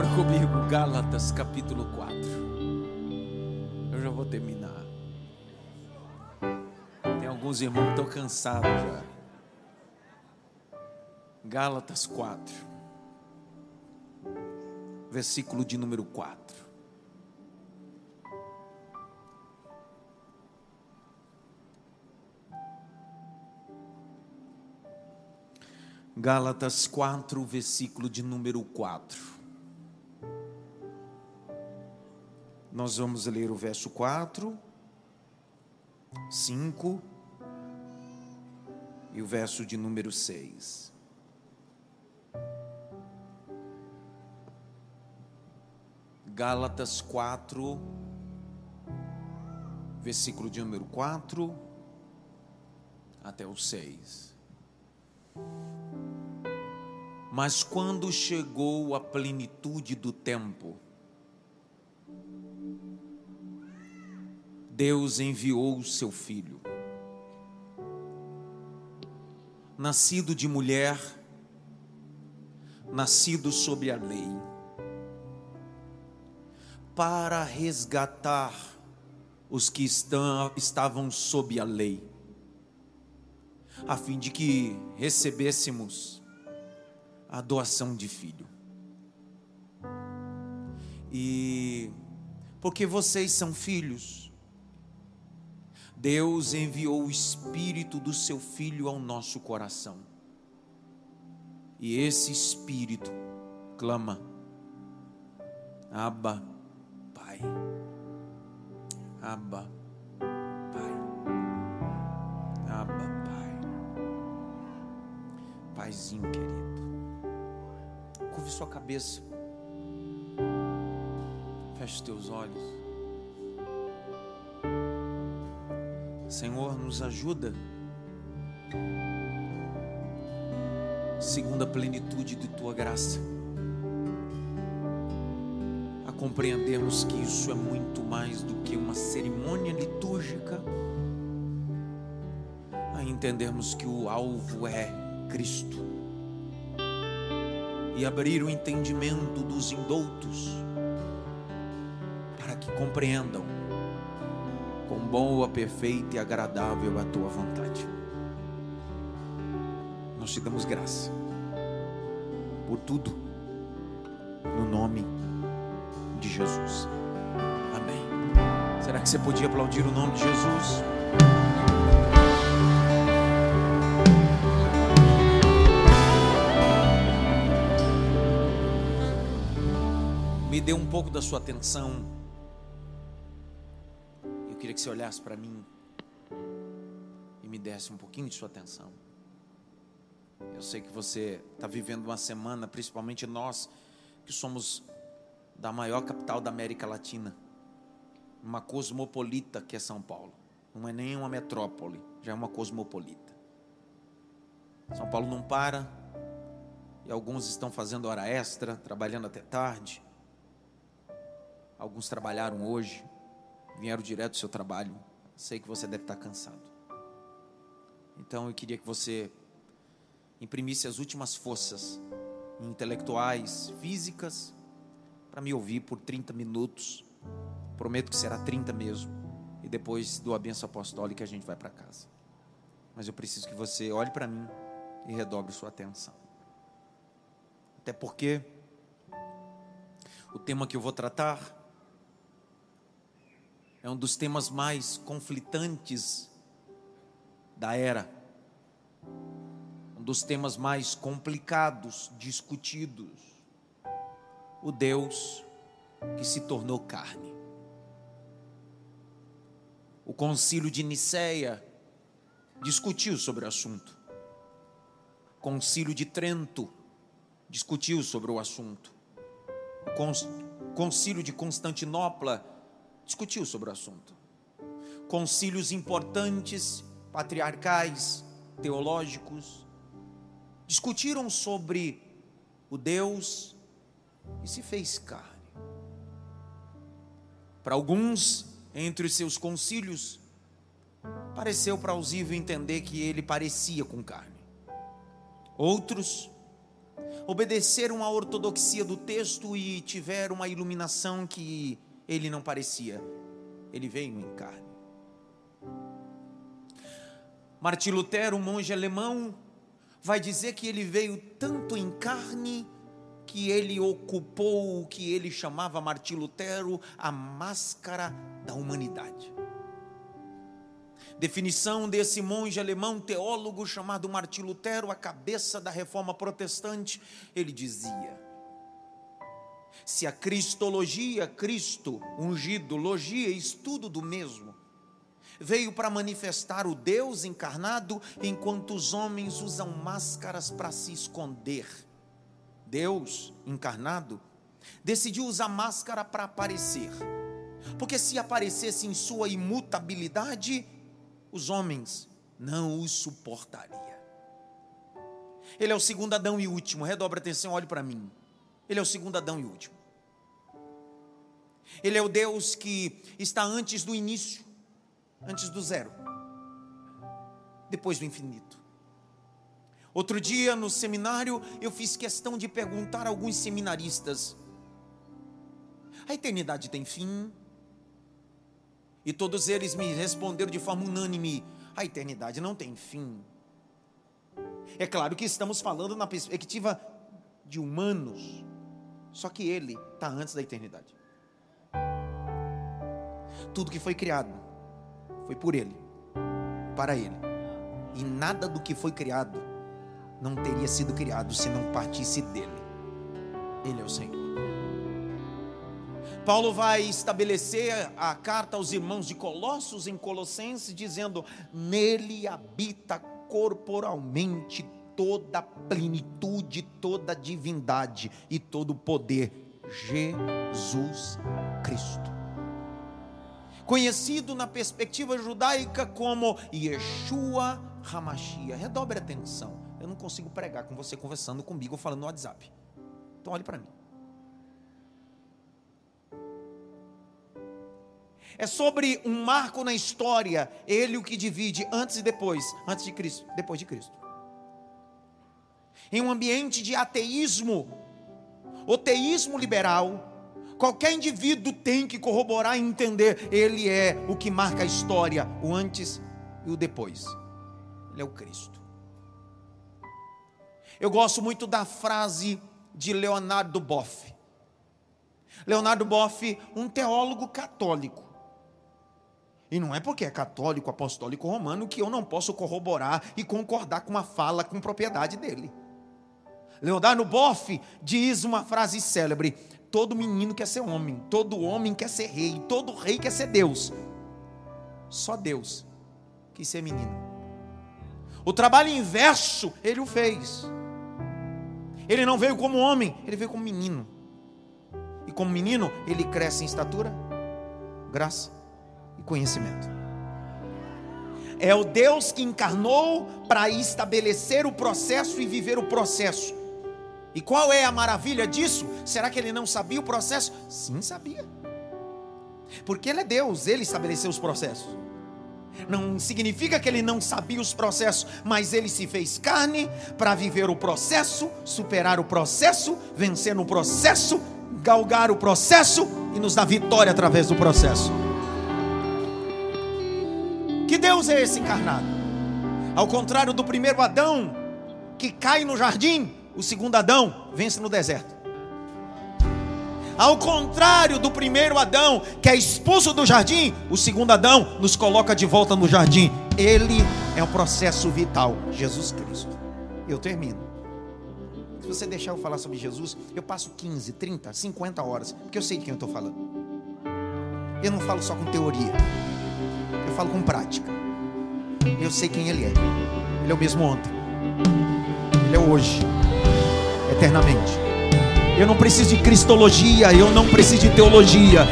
Abra comigo Gálatas capítulo 4. Eu já vou terminar. Tem alguns irmãos que estão cansados já. Gálatas 4, versículo de número 4. Gálatas 4, versículo de número 4. Nós vamos ler o verso 4, 5 e o verso de número 6. Gálatas 4, versículo de número 4 até o 6. Mas quando chegou a plenitude do tempo, Deus enviou o seu filho, nascido de mulher, nascido sob a lei, para resgatar os que estavam sob a lei, a fim de que recebêssemos a doação de filho. E porque vocês são filhos, Deus enviou o Espírito do seu Filho ao nosso coração. E esse Espírito clama, Abba, Pai. Abba, Pai. Abba, Pai. Paizinho querido. Curve sua cabeça. Feche os teus olhos. Senhor, nos ajuda. Segundo a plenitude de tua graça. A compreendermos que isso é muito mais do que uma cerimônia litúrgica. A entendermos que o alvo é Cristo e abrir o entendimento dos indoutos, para que compreendam quão boa, perfeita e agradável a tua vontade. Nós te damos graça por tudo, no nome de Jesus. Amém. Será que você podia aplaudir o nome de Jesus? me dê um pouco da sua atenção. Que você olhasse para mim e me desse um pouquinho de sua atenção. Eu sei que você está vivendo uma semana, principalmente nós que somos da maior capital da América Latina, uma cosmopolita que é São Paulo. Não é nem uma metrópole, já é uma cosmopolita. São Paulo não para, e alguns estão fazendo hora extra, trabalhando até tarde. Alguns trabalharam hoje, vieram direto do seu trabalho. Sei que você deve estar cansado. Então eu queria que você imprimisse as últimas forças intelectuais, físicas, para me ouvir por 30 minutos. Prometo que será 30 mesmo. E depois do abenço apostólico a gente vai para casa. Mas eu preciso que você olhe para mim e redobre sua atenção. Até porque o tema que eu vou tratar é um dos temas mais conflitantes da era, um dos temas mais complicados, discutidos. O Deus que se tornou carne. O concílio de Nicéia discutiu sobre o assunto. O concílio de Trento discutiu sobre o assunto. O concílio de Constantinopla discutiu sobre o assunto. Concílios importantes, patriarcais, teológicos, discutiram sobre o Deus e se fez carne. Para alguns, entre os seus concílios, pareceu plausível entender que ele parecia com carne. Outros obedeceram à ortodoxia do texto e tiveram uma iluminação que ele não parecia. Ele veio em carne. Martim Lutero, um monge alemão, vai dizer que ele veio tanto em carne que ele ocupou o que ele chamava Martim Lutero a máscara da humanidade. Definição desse monge alemão teólogo chamado Martim Lutero, a cabeça da reforma protestante, ele dizia: Se a cristologia, Cristo, ungido, logia, estudo do mesmo, veio para manifestar o Deus encarnado, enquanto os homens usam máscaras para se esconder. Deus encarnado decidiu usar máscara para aparecer. Porque se aparecesse em sua imutabilidade, os homens não os suportaria. Ele é o segundo Adão e último. Redobre atenção, olhe para mim. Ele é o segundo Adão e último. Ele é o Deus que está antes do início, antes do zero, depois do infinito. Outro dia no seminário eu fiz questão de perguntar a alguns seminaristas: a eternidade tem fim? E todos eles me responderam de forma unânime: a eternidade não tem fim. É claro que estamos falando na perspectiva de humanos, só que ele está antes da eternidade. Tudo que foi criado foi por ele, para ele, e nada do que foi criado não teria sido criado se não partisse dele. Ele é o Senhor. Paulo vai estabelecer a carta aos irmãos de Colossos em Colossenses, dizendo: Nele habita corporalmente toda a plenitude, toda a divindade e todo o poder, Jesus Cristo. Conhecido na perspectiva judaica como Yeshua Hamashia. Redobre atenção. Eu não consigo pregar com você conversando comigo ou falando no WhatsApp. Então olhe para mim. É sobre um marco na história, ele o que divide antes e depois, antes de Cristo, depois de Cristo. Em um ambiente de ateísmo, o teísmo liberal, qualquer indivíduo tem que corroborar e entender, ele é o que marca a história, o antes e o depois. Ele é o Cristo. Eu gosto muito da frase de Leonardo Boff. Leonardo Boff, um teólogo católico. E não é porque é católico, apostólico romano que eu não posso corroborar e concordar com uma fala com propriedade dele. Leonardo Boff diz uma frase célebre: todo menino quer ser homem, todo homem quer ser rei, todo rei quer ser Deus. Só Deus quis ser menino. O trabalho inverso ele o fez. Ele não veio como homem, ele veio como menino. E como menino, ele cresce em estatura, graça e conhecimento. É o Deus que encarnou para estabelecer o processo e viver o processo. E qual é a maravilha disso? Será que ele não sabia o processo? Sim, sabia. Porque ele é Deus, ele estabeleceu os processos. Não significa que ele não sabia os processos, mas ele se fez carne para viver o processo, superar o processo, vencer no processo, galgar o processo e nos dar vitória através do processo. Que Deus é esse encarnado? Ao contrário do primeiro Adão, que cai no jardim, o segundo Adão vence no deserto. Ao contrário do primeiro Adão, que é expulso do jardim, o segundo Adão nos coloca de volta no jardim. Ele é um processo vital. Jesus Cristo. Eu termino. Se você deixar eu falar sobre Jesus, eu passo 15, 30, 50 horas, porque eu sei de quem eu estou falando. Eu não falo só com teoria eu falo com prática. Eu sei quem Ele é. Ele é o mesmo ontem. Ele é hoje. Eternamente. Eu não preciso de cristologia. Eu não preciso de teologia.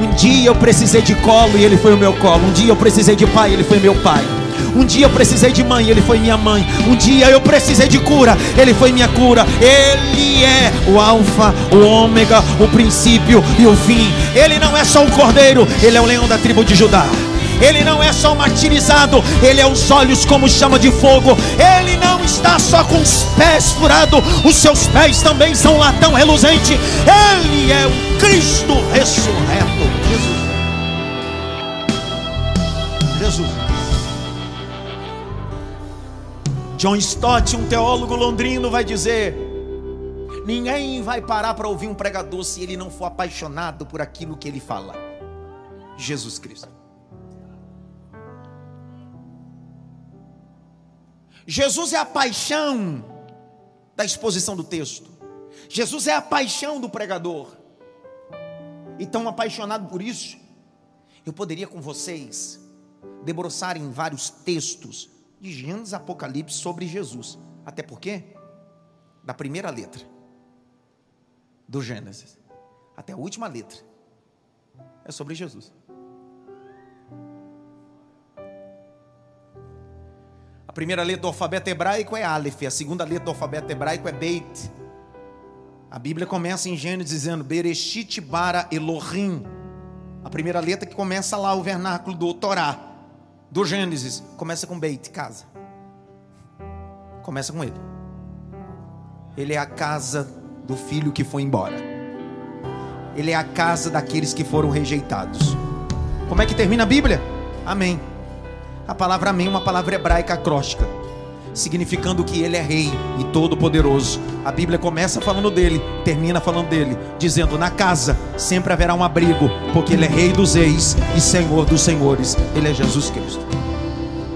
Um dia eu precisei de colo e Ele foi o meu colo. Um dia eu precisei de pai e Ele foi meu pai. Um dia eu precisei de mãe, ele foi minha mãe. Um dia eu precisei de cura, ele foi minha cura. Ele é o alfa, o ômega, o princípio e o fim. Ele não é só o cordeiro, ele é o leão da tribo de Judá. Ele não é só martirizado, ele é os olhos como chama de fogo. Ele não não está só com os pés furados, os seus pés também são latão reluzente. Ele é o Cristo ressurreto. Jesus. Jesus. John Stott, um teólogo londrino, vai dizer: Ninguém vai parar para ouvir um pregador se ele não for apaixonado por aquilo que ele fala. Jesus Cristo. Jesus é a paixão da exposição do texto. Jesus é a paixão do pregador. E tão apaixonado por isso, eu poderia com vocês debruçar em vários textos de Gênesis Apocalipse sobre Jesus. Até porque, da primeira letra do Gênesis até a última letra é sobre Jesus. A primeira letra do alfabeto hebraico é Aleph, a segunda letra do alfabeto hebraico é Beit. A Bíblia começa em Gênesis dizendo Bereshit bara Elohim. A primeira letra que começa lá o vernáculo do Torá, do Gênesis, começa com Beit, casa. Começa com ele. Ele é a casa do filho que foi embora. Ele é a casa daqueles que foram rejeitados. Como é que termina a Bíblia? Amém. A palavra amém é uma palavra hebraica acróstica, significando que ele é rei e todo-poderoso. A Bíblia começa falando dele, termina falando dele, dizendo: Na casa sempre haverá um abrigo, porque ele é rei dos reis e senhor dos senhores. Ele é Jesus Cristo.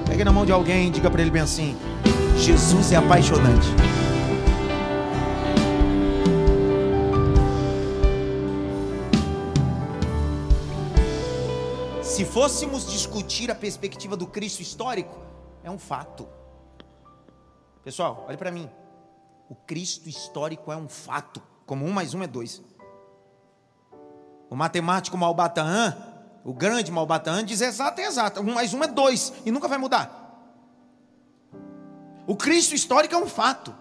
Pegue na mão de alguém e diga para ele bem assim: Jesus é apaixonante. Se fôssemos discutir a perspectiva do Cristo histórico, é um fato. Pessoal, olhe para mim. O Cristo histórico é um fato. Como um mais um é dois. O matemático Malbataan, o grande Malbataan, diz exato é exato. Um mais um é dois. E nunca vai mudar. O Cristo histórico é um fato.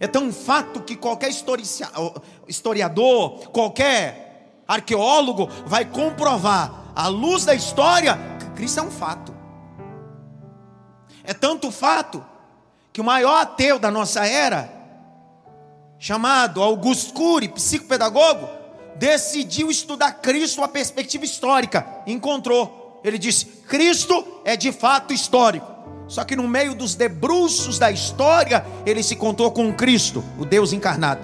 É tão fato que qualquer historiador, qualquer arqueólogo vai comprovar à luz da história, Cristo é um fato. É tanto fato que o maior ateu da nossa era, chamado Augusto Cury, psicopedagogo, decidiu estudar Cristo a perspectiva histórica. Encontrou. Ele disse: Cristo é de fato histórico. Só que no meio dos debruços da história, ele se contou com Cristo, o Deus encarnado.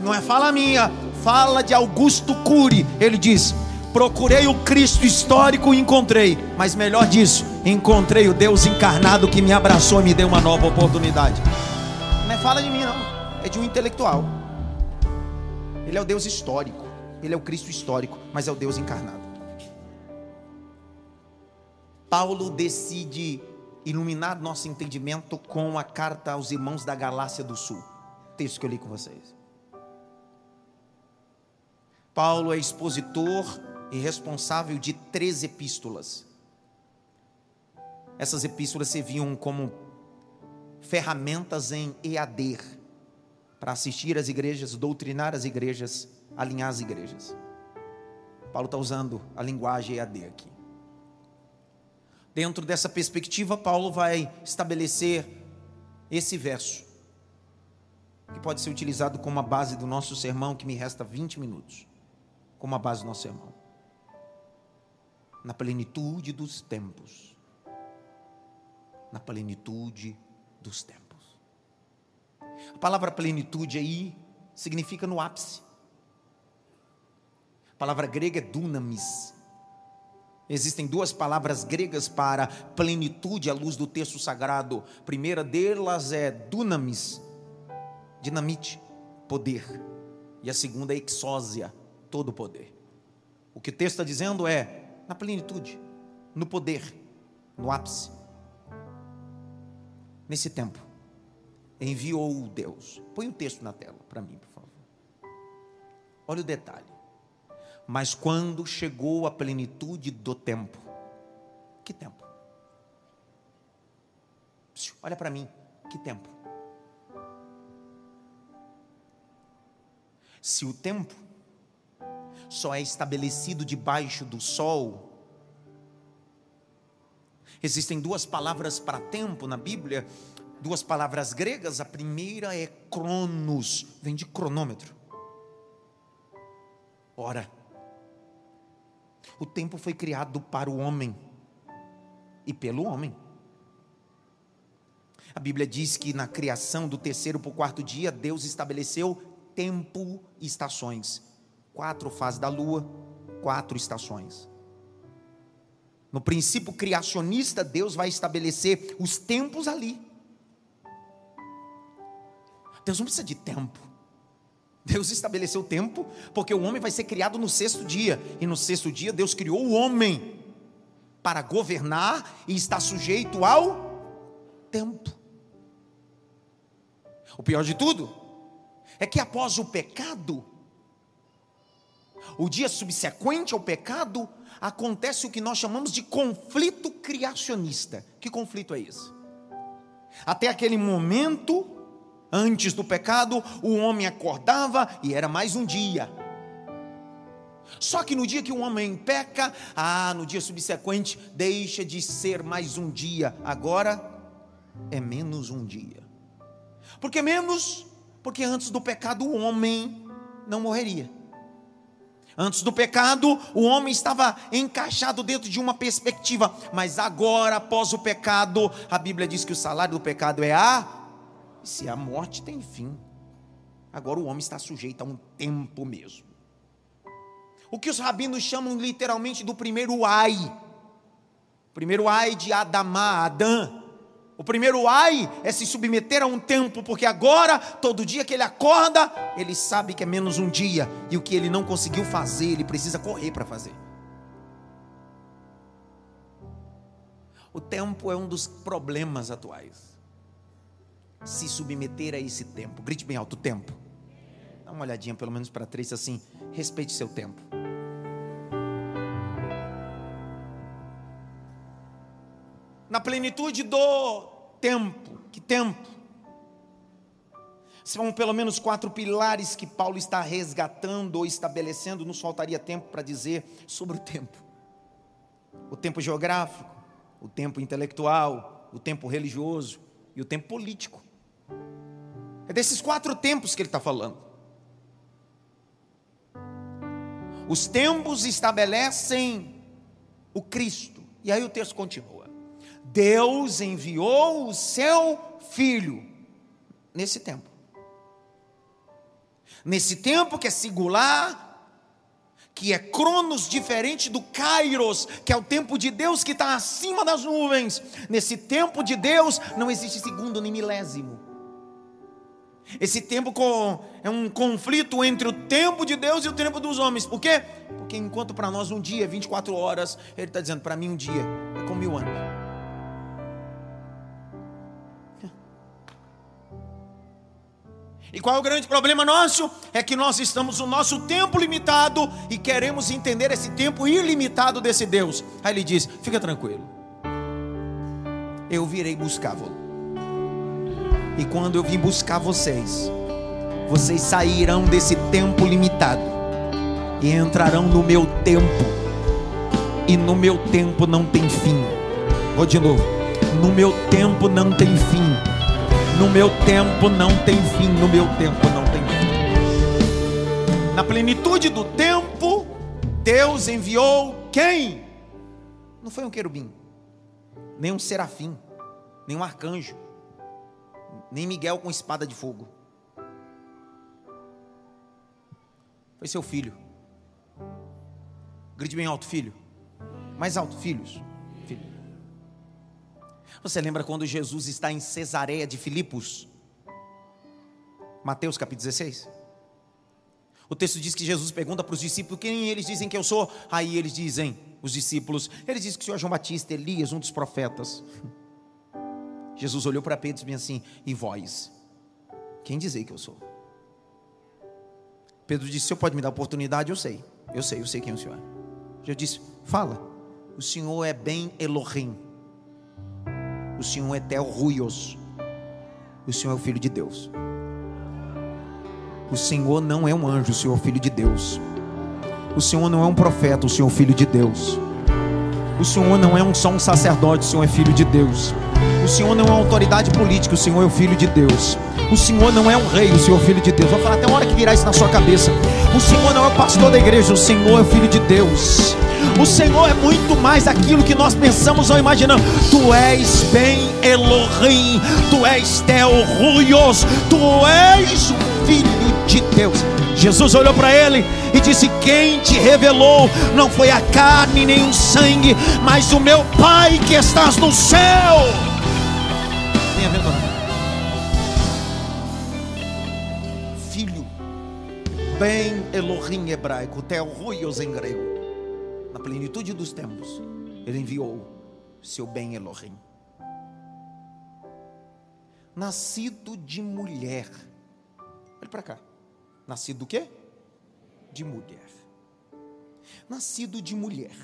Não é fala minha, fala de Augusto Cury. Ele diz: Procurei o Cristo histórico e encontrei, mas melhor disso, encontrei o Deus encarnado que me abraçou e me deu uma nova oportunidade. Não é fala de mim, não, é de um intelectual. Ele é o Deus histórico, ele é o Cristo histórico, mas é o Deus encarnado. Paulo decide iluminar nosso entendimento com a carta aos irmãos da Galácia do Sul, texto que eu li com vocês. Paulo é expositor e responsável de três epístolas. Essas epístolas serviam como ferramentas em EAD para assistir às igrejas, doutrinar as igrejas, alinhar as igrejas. Paulo está usando a linguagem EAD aqui. Dentro dessa perspectiva, Paulo vai estabelecer esse verso, que pode ser utilizado como a base do nosso sermão, que me resta 20 minutos, como a base do nosso sermão na plenitude dos tempos. Na plenitude dos tempos. A palavra plenitude aí significa no ápice. A palavra grega é dunamis. Existem duas palavras gregas para plenitude à luz do texto sagrado. A primeira delas é dunamis, dinamite, poder. E a segunda é exósia, todo poder. O que o texto está dizendo é: na plenitude, no poder, no ápice. Nesse tempo, enviou Deus. Põe o texto na tela para mim, por favor. Olha o detalhe. Mas quando chegou a plenitude do tempo, que tempo? Olha para mim, que tempo? Se o tempo só é estabelecido debaixo do sol, Existem duas palavras para tempo na Bíblia, duas palavras gregas. A primeira é cronos, vem de cronômetro. Ora, o tempo foi criado para o homem e pelo homem. A Bíblia diz que na criação do terceiro para o quarto dia, Deus estabeleceu tempo e estações. Quatro fases da lua, quatro estações. No princípio criacionista, Deus vai estabelecer os tempos ali. Deus não precisa de tempo. Deus estabeleceu o tempo, porque o homem vai ser criado no sexto dia. E no sexto dia, Deus criou o homem para governar e estar sujeito ao tempo. O pior de tudo é que após o pecado, o dia subsequente ao pecado, acontece o que nós chamamos de conflito criacionista. Que conflito é esse? Até aquele momento, antes do pecado, o homem acordava e era mais um dia. Só que no dia que o homem peca, ah, no dia subsequente, deixa de ser mais um dia, agora é menos um dia. Por que menos? Porque antes do pecado o homem não morreria. Antes do pecado, o homem estava encaixado dentro de uma perspectiva, mas agora, após o pecado, a Bíblia diz que o salário do pecado é a. Se a morte tem fim, agora o homem está sujeito a um tempo mesmo. O que os rabinos chamam literalmente do primeiro ai. Primeiro ai de Adamá, Adã. O primeiro ai é se submeter a um tempo, porque agora, todo dia que ele acorda, ele sabe que é menos um dia, e o que ele não conseguiu fazer, ele precisa correr para fazer. O tempo é um dos problemas atuais. Se submeter a esse tempo. Grite bem alto: tempo. Dá uma olhadinha pelo menos para três assim. Respeite seu tempo. Na plenitude do tempo. Que tempo? São pelo menos quatro pilares que Paulo está resgatando ou estabelecendo, nos faltaria tempo para dizer sobre o tempo: o tempo geográfico, o tempo intelectual, o tempo religioso e o tempo político. É desses quatro tempos que ele está falando. Os tempos estabelecem o Cristo. E aí o texto continua. Deus enviou o seu filho nesse tempo. Nesse tempo que é singular, que é cronos diferente do kairos, que é o tempo de Deus que está acima das nuvens. Nesse tempo de Deus não existe segundo nem milésimo. Esse tempo com, é um conflito entre o tempo de Deus e o tempo dos homens. Por quê? Porque enquanto para nós um dia é 24 horas, Ele está dizendo para mim um dia é como mil anos. E qual é o grande problema nosso? É que nós estamos no nosso tempo limitado e queremos entender esse tempo ilimitado desse Deus. Aí ele diz: fica tranquilo, eu virei buscá-lo. E quando eu vim buscar vocês, vocês sairão desse tempo limitado e entrarão no meu tempo. E no meu tempo não tem fim. Vou de novo. No meu tempo não tem fim no meu tempo não tem fim, no meu tempo não tem fim. Na plenitude do tempo, Deus enviou quem? Não foi um querubim, nem um serafim, nem um arcanjo, nem Miguel com espada de fogo. Foi seu filho. Grite bem alto, filho. Mais alto, filhos. Você lembra quando Jesus está em Cesareia de Filipos? Mateus capítulo 16. O texto diz que Jesus pergunta para os discípulos quem eles dizem que eu sou. Aí eles dizem, os discípulos, eles dizem que o Senhor é João Batista, Elias, um dos profetas. Jesus olhou para Pedro e disse assim: E vós? Quem dizem que eu sou? Pedro disse: O senhor pode me dar oportunidade? Eu sei, eu sei, eu sei quem o senhor é. Jesus disse: Fala, o senhor é bem Elohim o Senhor é Tel Ruios. O Senhor é o Filho de Deus. O Senhor não é um anjo, o Senhor é o Filho de Deus. O Senhor não é um profeta, o Senhor é o Filho de Deus. O Senhor não é um, só um sacerdote, o Senhor é filho de Deus. O Senhor não é autoridade política, o Senhor é o filho de Deus. O Senhor não é um rei, o Senhor é o filho de Deus. Vou falar até uma hora que virar isso na sua cabeça. O Senhor não é o pastor da igreja, o Senhor é o filho de Deus. O Senhor é muito mais aquilo que nós pensamos ou imaginamos. Tu és bem Elohim, tu és Tel Ruios, tu és o filho de Deus. Jesus olhou para ele e disse: Quem te revelou não foi a carne nem o sangue, mas o meu Pai que estás no céu. Filho, bem Elohim hebraico, Teoruios em grego. Plenitude dos tempos, ele enviou seu bem Elohim. Nascido de mulher. Olha para cá. Nascido do quê? De mulher. Nascido de mulher.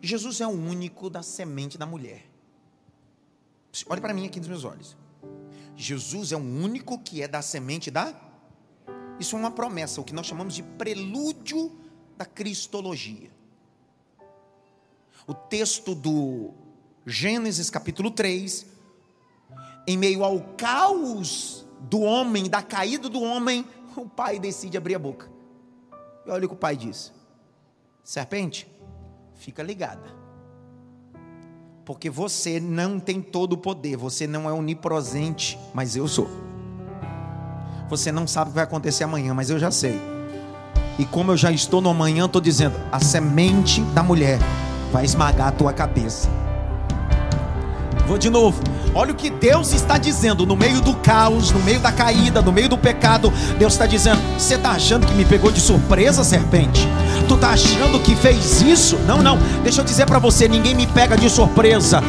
Jesus é o único da semente da mulher. Olhe para mim aqui nos meus olhos. Jesus é o único que é da semente da. Isso é uma promessa, o que nós chamamos de prelúdio da cristologia. O texto do Gênesis capítulo 3, em meio ao caos do homem, da caída do homem, o pai decide abrir a boca. E olha o que o pai diz: Serpente, fica ligada. Porque você não tem todo o poder, você não é onipresente, mas eu sou. Você não sabe o que vai acontecer amanhã, mas eu já sei. E como eu já estou no amanhã, estou dizendo: a semente da mulher vai esmagar a tua cabeça. Vou de novo. Olha o que Deus está dizendo no meio do caos, no meio da caída, no meio do pecado. Deus está dizendo: Você está achando que me pegou de surpresa, serpente? Tu está achando que fez isso? Não, não. Deixa eu dizer para você: ninguém me pega de surpresa.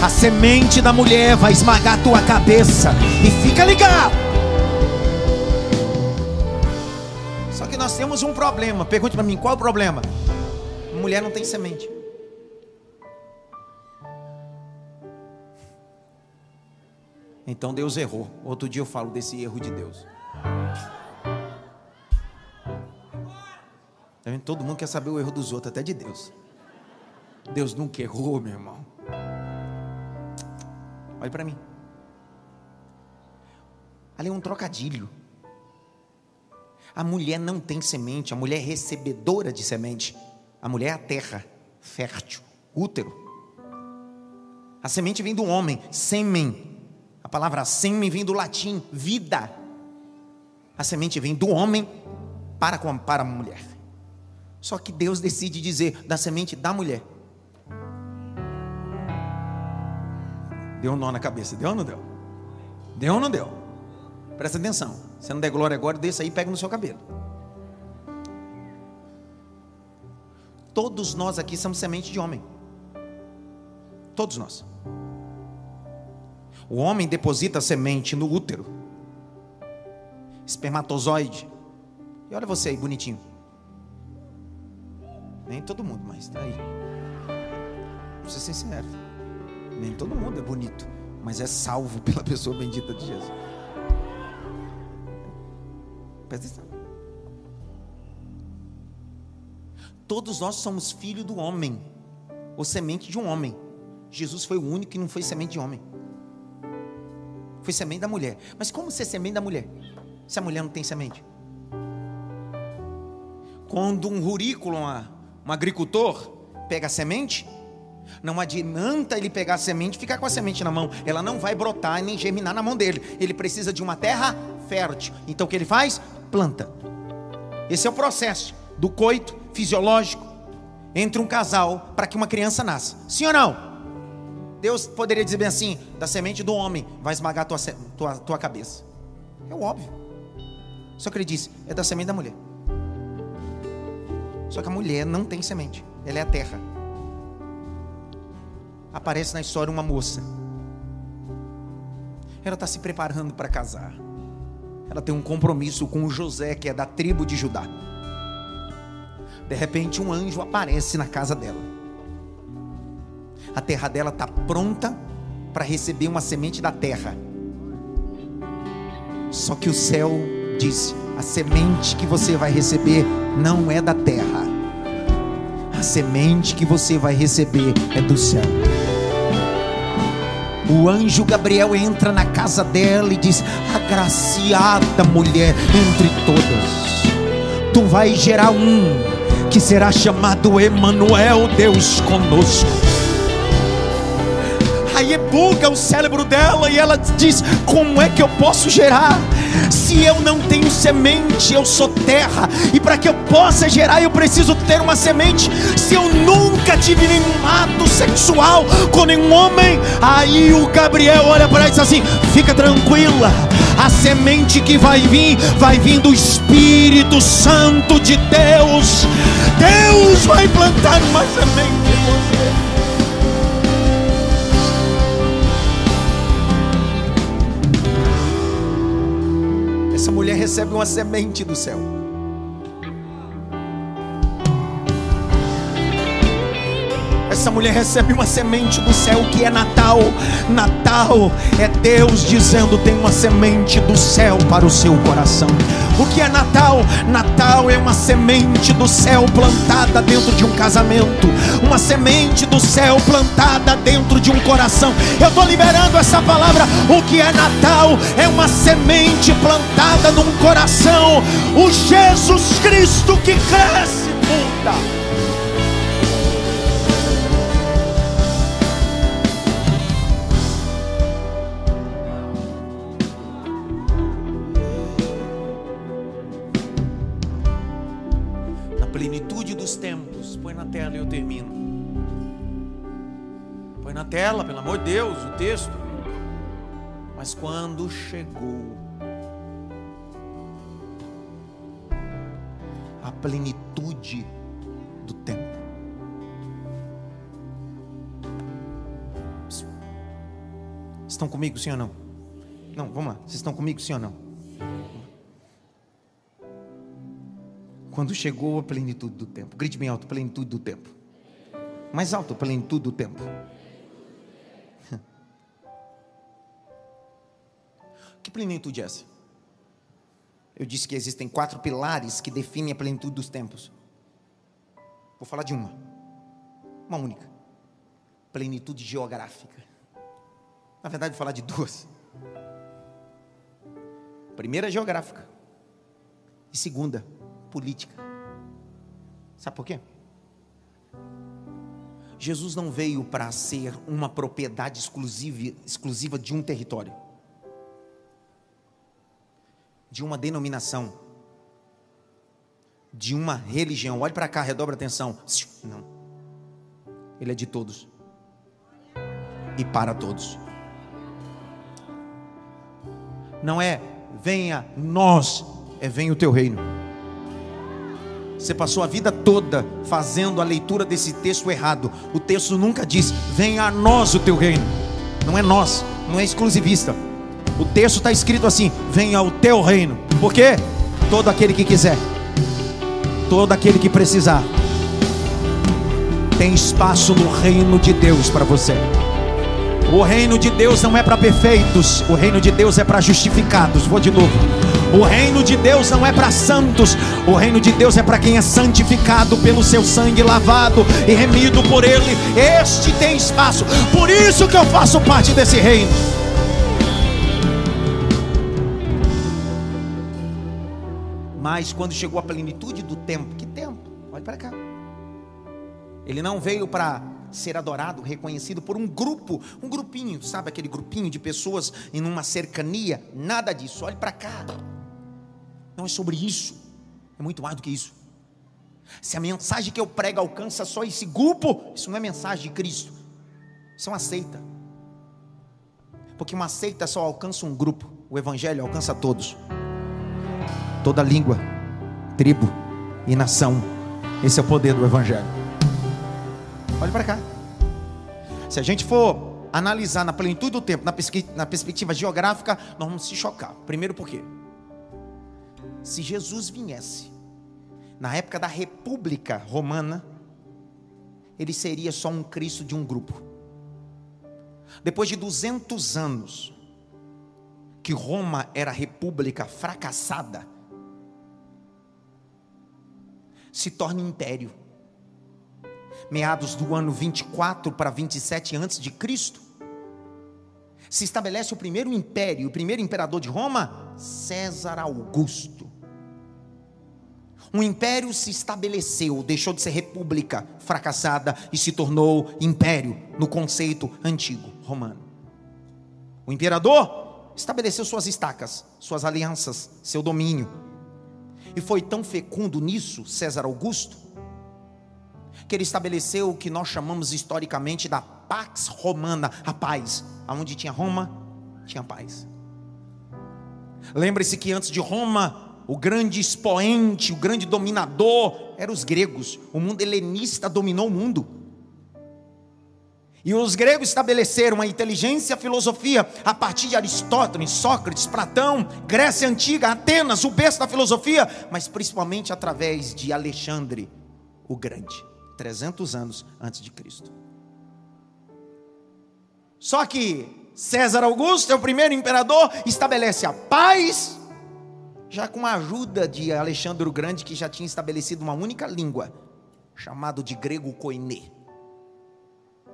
A semente da mulher vai esmagar a tua cabeça. E fica ligado. Que nós temos um problema. Pergunte para mim: qual é o problema? Mulher não tem semente. Então Deus errou. Outro dia eu falo desse erro de Deus. Tá? Todo mundo quer saber o erro dos outros, até de Deus. Deus nunca errou, meu irmão. Olha para mim. Ali é um trocadilho. A mulher não tem semente, a mulher é recebedora de semente. A mulher é a terra, fértil, útero. A semente vem do homem, sêmen, a palavra seme vem do latim vida. A semente vem do homem para, para a mulher. Só que Deus decide dizer da semente da mulher. Deu um nó na cabeça, deu ou não deu? Deu ou não deu? Presta atenção. Se não der glória agora, desça aí e pega no seu cabelo. Todos nós aqui somos semente de homem. Todos nós. O homem deposita semente no útero, espermatozoide. E olha você aí, bonitinho. Nem todo mundo, mas está aí. Vou ser sincero. Nem todo mundo é bonito, mas é salvo pela pessoa bendita de Jesus. Presta atenção. Todos nós somos filhos do homem, ou semente de um homem. Jesus foi o único que não foi semente de homem. Foi semente da mulher. Mas como ser semente da mulher? Se a mulher não tem semente? Quando um rurículo, um agricultor, pega a semente, não adianta ele pegar a semente e ficar com a semente na mão. Ela não vai brotar nem germinar na mão dele. Ele precisa de uma terra fértil. Então o que ele faz? Planta. Esse é o processo do coito fisiológico entre um casal para que uma criança nasça. Sim ou não? Deus poderia dizer bem assim: da semente do homem vai esmagar tua, tua, tua cabeça. É óbvio. Só que ele disse: é da semente da mulher. Só que a mulher não tem semente, ela é a terra. Aparece na história uma moça. Ela está se preparando para casar. Ela tem um compromisso com o José, que é da tribo de Judá. De repente, um anjo aparece na casa dela a terra dela está pronta para receber uma semente da terra. Só que o céu disse: a semente que você vai receber não é da terra. Semente que você vai receber é do céu. O anjo Gabriel entra na casa dela e diz: Agraciada mulher entre todas, tu vais gerar um que será chamado Emanuel, Deus conosco. Aí buga o cérebro dela e ela diz: Como é que eu posso gerar? Se eu não tenho semente, eu sou terra, e para que eu possa gerar, eu preciso ter uma semente. Se eu nunca tive nenhum ato sexual com nenhum homem, aí o Gabriel olha para ela e diz assim: Fica tranquila, a semente que vai vir, vai vir do Espírito Santo de Deus. Deus vai plantar uma semente em você. Essa mulher recebe uma semente do céu. Essa mulher recebe uma semente do céu que é Natal. Natal é Deus dizendo: tem uma semente do céu para o seu coração. O que é Natal? Natal é uma semente do céu plantada dentro de um casamento, uma semente do céu plantada dentro de um coração. Eu estou liberando essa palavra. O que é Natal? É uma semente plantada num coração. O Jesus Cristo que cresce, muda. Pelo amor de Deus, o texto. Mas quando chegou a plenitude do tempo, estão comigo, sim ou não? Não, vamos lá, vocês estão comigo, sim ou não? Quando chegou a plenitude do tempo, grite bem alto: plenitude do tempo. Mais alto, plenitude do tempo. Plenitude é essa? Eu disse que existem quatro pilares que definem a plenitude dos tempos. Vou falar de uma. Uma única. Plenitude geográfica. Na verdade, vou falar de duas. Primeira, geográfica. E segunda, política. Sabe por quê? Jesus não veio para ser uma propriedade exclusiva, exclusiva de um território de uma denominação, de uma religião. Olhe para cá, redobra atenção. Não. Ele é de todos. E para todos. Não é venha nós, é venha o teu reino. Você passou a vida toda fazendo a leitura desse texto errado. O texto nunca diz: venha a nós o teu reino. Não é nós, não é exclusivista. O texto está escrito assim: venha o teu reino. Por quê? Todo aquele que quiser, todo aquele que precisar, tem espaço no reino de Deus para você. O reino de Deus não é para perfeitos, o reino de Deus é para justificados. Vou de novo. O reino de Deus não é para santos, o reino de Deus é para quem é santificado pelo seu sangue lavado e remido por ele. Este tem espaço. Por isso que eu faço parte desse reino. Mas quando chegou a plenitude do tempo, que tempo? Olhe para cá. Ele não veio para ser adorado, reconhecido por um grupo, um grupinho, sabe aquele grupinho de pessoas em uma cercania? Nada disso. Olhe para cá. Não é sobre isso. É muito mais do que isso. Se a mensagem que eu prego alcança só esse grupo, isso não é mensagem de Cristo. Isso é uma seita. Porque uma seita só alcança um grupo. O evangelho alcança todos toda língua, tribo e nação. Esse é o poder do Evangelho. Olhe para cá. Se a gente for analisar na plenitude do tempo, na, na perspectiva geográfica, nós vamos se chocar. Primeiro, por quê? Se Jesus viesse na época da República Romana, ele seria só um Cristo de um grupo. Depois de 200 anos, que Roma era república fracassada, se torna império. meados do ano 24 para 27 antes de Cristo, se estabelece o primeiro império, o primeiro imperador de Roma, César Augusto. Um império se estabeleceu, deixou de ser república fracassada e se tornou império no conceito antigo romano. O imperador estabeleceu suas estacas, suas alianças, seu domínio. E foi tão fecundo nisso, César Augusto, que ele estabeleceu o que nós chamamos historicamente da Pax Romana, a paz. Aonde tinha Roma, tinha paz. Lembre-se que antes de Roma, o grande expoente, o grande dominador, eram os gregos. O mundo helenista dominou o mundo. E os gregos estabeleceram a inteligência e a filosofia a partir de Aristóteles, Sócrates, Platão, Grécia Antiga, Atenas, o berço da filosofia, mas principalmente através de Alexandre o Grande, 300 anos antes de Cristo. Só que César Augusto é o primeiro imperador, estabelece a paz, já com a ajuda de Alexandre o Grande, que já tinha estabelecido uma única língua, chamado de grego koiné.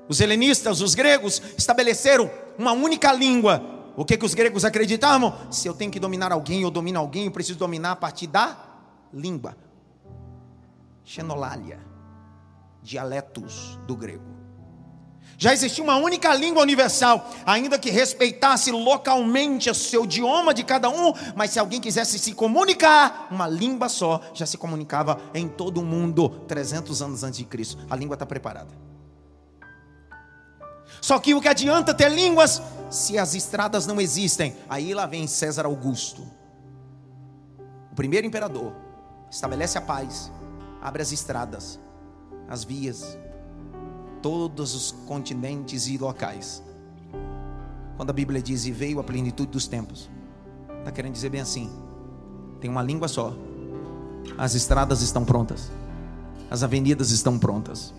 Os helenistas, os gregos, estabeleceram uma única língua. O que, que os gregos acreditavam? Se eu tenho que dominar alguém, eu domino alguém, eu preciso dominar a partir da língua. Xenolália, dialetos do grego. Já existia uma única língua universal, ainda que respeitasse localmente o seu idioma de cada um, mas se alguém quisesse se comunicar, uma língua só já se comunicava em todo o mundo 300 anos antes de Cristo. A língua está preparada. Só que o que adianta ter línguas se as estradas não existem? Aí lá vem César Augusto, o primeiro imperador, estabelece a paz, abre as estradas, as vias, todos os continentes e locais. Quando a Bíblia diz e veio a plenitude dos tempos, está querendo dizer bem assim: tem uma língua só, as estradas estão prontas, as avenidas estão prontas.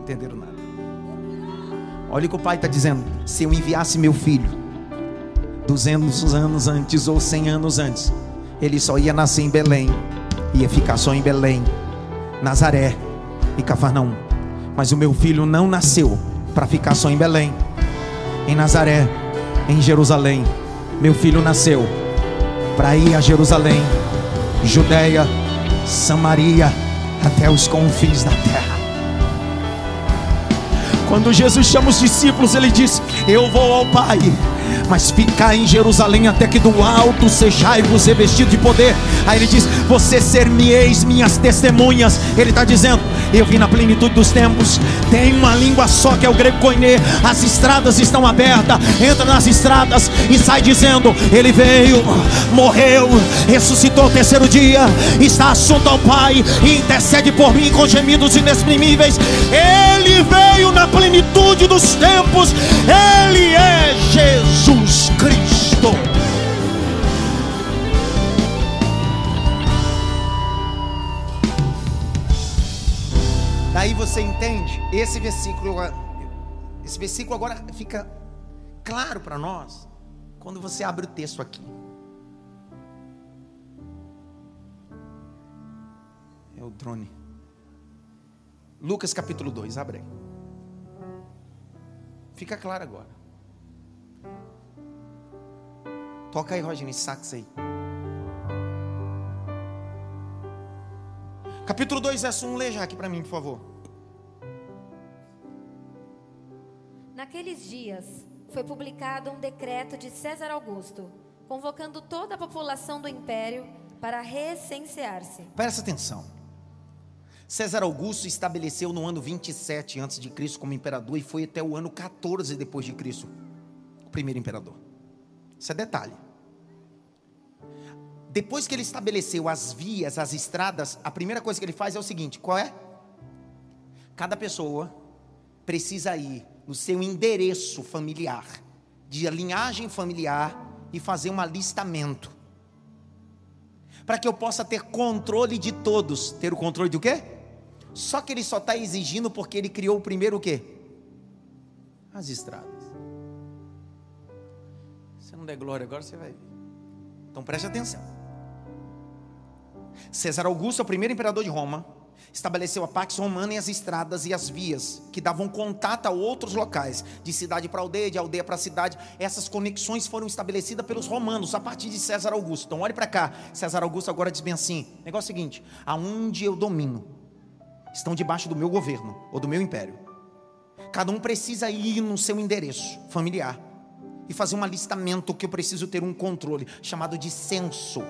Entenderam nada? Olha o que o pai está dizendo: se eu enviasse meu filho 200 anos antes ou 100 anos antes, ele só ia nascer em Belém, ia ficar só em Belém, Nazaré e Cafarnaum. Mas o meu filho não nasceu para ficar só em Belém, em Nazaré, em Jerusalém. Meu filho nasceu para ir a Jerusalém, Judéia, Samaria, até os confins da terra. Quando Jesus chama os discípulos, ele diz: Eu vou ao Pai mas ficar em Jerusalém até que do alto sejai-vos revestido de poder. Aí ele diz: Você ser-me-eis minhas testemunhas. Ele está dizendo: Eu vim na plenitude dos tempos. Tem uma língua só que é o grego koiné. As estradas estão abertas. Entra nas estradas e sai dizendo: Ele veio, morreu, ressuscitou o terceiro dia, está assunto ao Pai e intercede por mim com gemidos inexprimíveis. Ele veio na plenitude dos tempos. Ele é Jesus. Cristo. Daí você entende esse versículo, esse versículo agora fica claro para nós quando você abre o texto aqui. É o drone. Lucas capítulo 2, abre aí. Fica claro agora. Toca aí, Roger, esse sax aí. Capítulo 2, verso 1, lê já aqui para mim, por favor. Naqueles dias foi publicado um decreto de César Augusto, convocando toda a população do império para recensear-se. Presta atenção. César Augusto estabeleceu no ano 27 a.C. como imperador e foi até o ano 14 depois de Cristo, o primeiro imperador. Isso é detalhe. Depois que ele estabeleceu as vias, as estradas, a primeira coisa que ele faz é o seguinte: qual é? Cada pessoa precisa ir no seu endereço familiar, de linhagem familiar, e fazer um alistamento. Para que eu possa ter controle de todos. Ter o controle do quê? Só que ele só está exigindo porque ele criou primeiro o quê? As estradas não der glória agora, você vai ver. Então preste atenção. César Augusto o primeiro imperador de Roma, estabeleceu a Pax Romana e as estradas e as vias que davam contato a outros locais, de cidade para aldeia, de aldeia para cidade. Essas conexões foram estabelecidas pelos romanos a partir de César Augusto. Então, olhe para cá. César Augusto agora diz bem assim: negócio é o seguinte, aonde eu domino, estão debaixo do meu governo ou do meu império. Cada um precisa ir no seu endereço familiar e fazer um alistamento que eu preciso ter um controle, chamado de censo.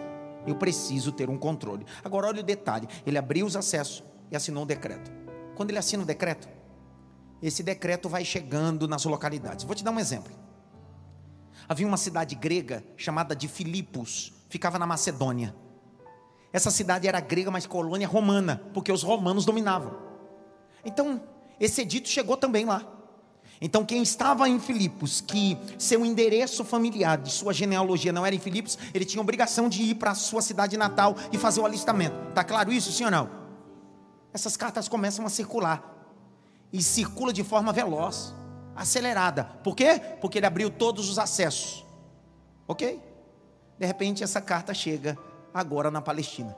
Eu preciso ter um controle. Agora, olha o detalhe: ele abriu os acessos e assinou um decreto. Quando ele assina o decreto, esse decreto vai chegando nas localidades. Vou te dar um exemplo. Havia uma cidade grega chamada de Filipos, ficava na Macedônia. Essa cidade era grega, mas colônia romana, porque os romanos dominavam. Então, esse edito chegou também lá. Então, quem estava em Filipos, que seu endereço familiar, de sua genealogia não era em Filipos, ele tinha obrigação de ir para a sua cidade natal e fazer o alistamento. Está claro isso, sim ou não? Essas cartas começam a circular. E circula de forma veloz, acelerada. Por quê? Porque ele abriu todos os acessos. Ok? De repente, essa carta chega agora na Palestina.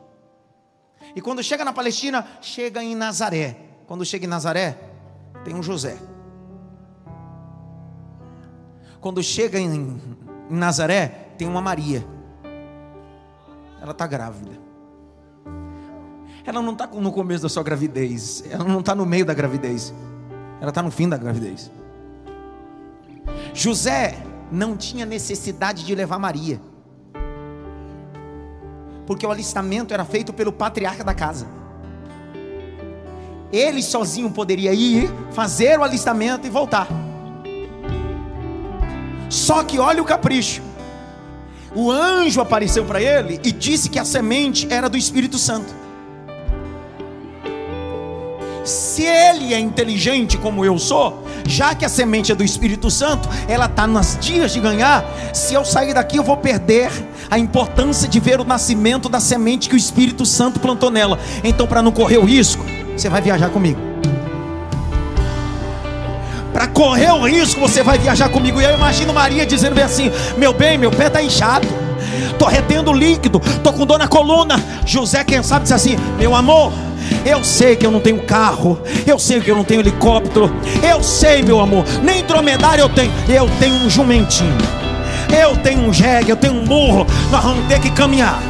E quando chega na Palestina, chega em Nazaré. Quando chega em Nazaré, tem um José. Quando chega em, Nazaré, tem uma Maria. Ela está grávida. Ela não está no começo da sua gravidez. Ela não está no meio da gravidez. Ela está no fim da gravidez. José não tinha necessidade de levar Maria. Porque o alistamento era feito pelo patriarca da casa. Ele sozinho poderia ir, fazer o alistamento e voltar. Só que olha o capricho. O anjo apareceu para ele e disse que a semente era do Espírito Santo. Se ele é inteligente como eu sou, já que a semente é do Espírito Santo, ela está nas dias de ganhar. Se eu sair daqui, eu vou perder a importância de ver o nascimento da semente que o Espírito Santo plantou nela. Então, para não correr o risco, você vai viajar comigo para correr o risco, você vai viajar comigo. E eu imagino Maria dizendo bem assim: Meu bem, meu pé está inchado, estou retendo líquido, estou com dor na coluna. José, quem sabe, diz assim: Meu amor, eu sei que eu não tenho carro, eu sei que eu não tenho helicóptero, eu sei, meu amor, nem dromedário eu tenho, eu tenho um jumentinho, eu tenho um jegue, eu tenho um burro, nós vamos ter que caminhar.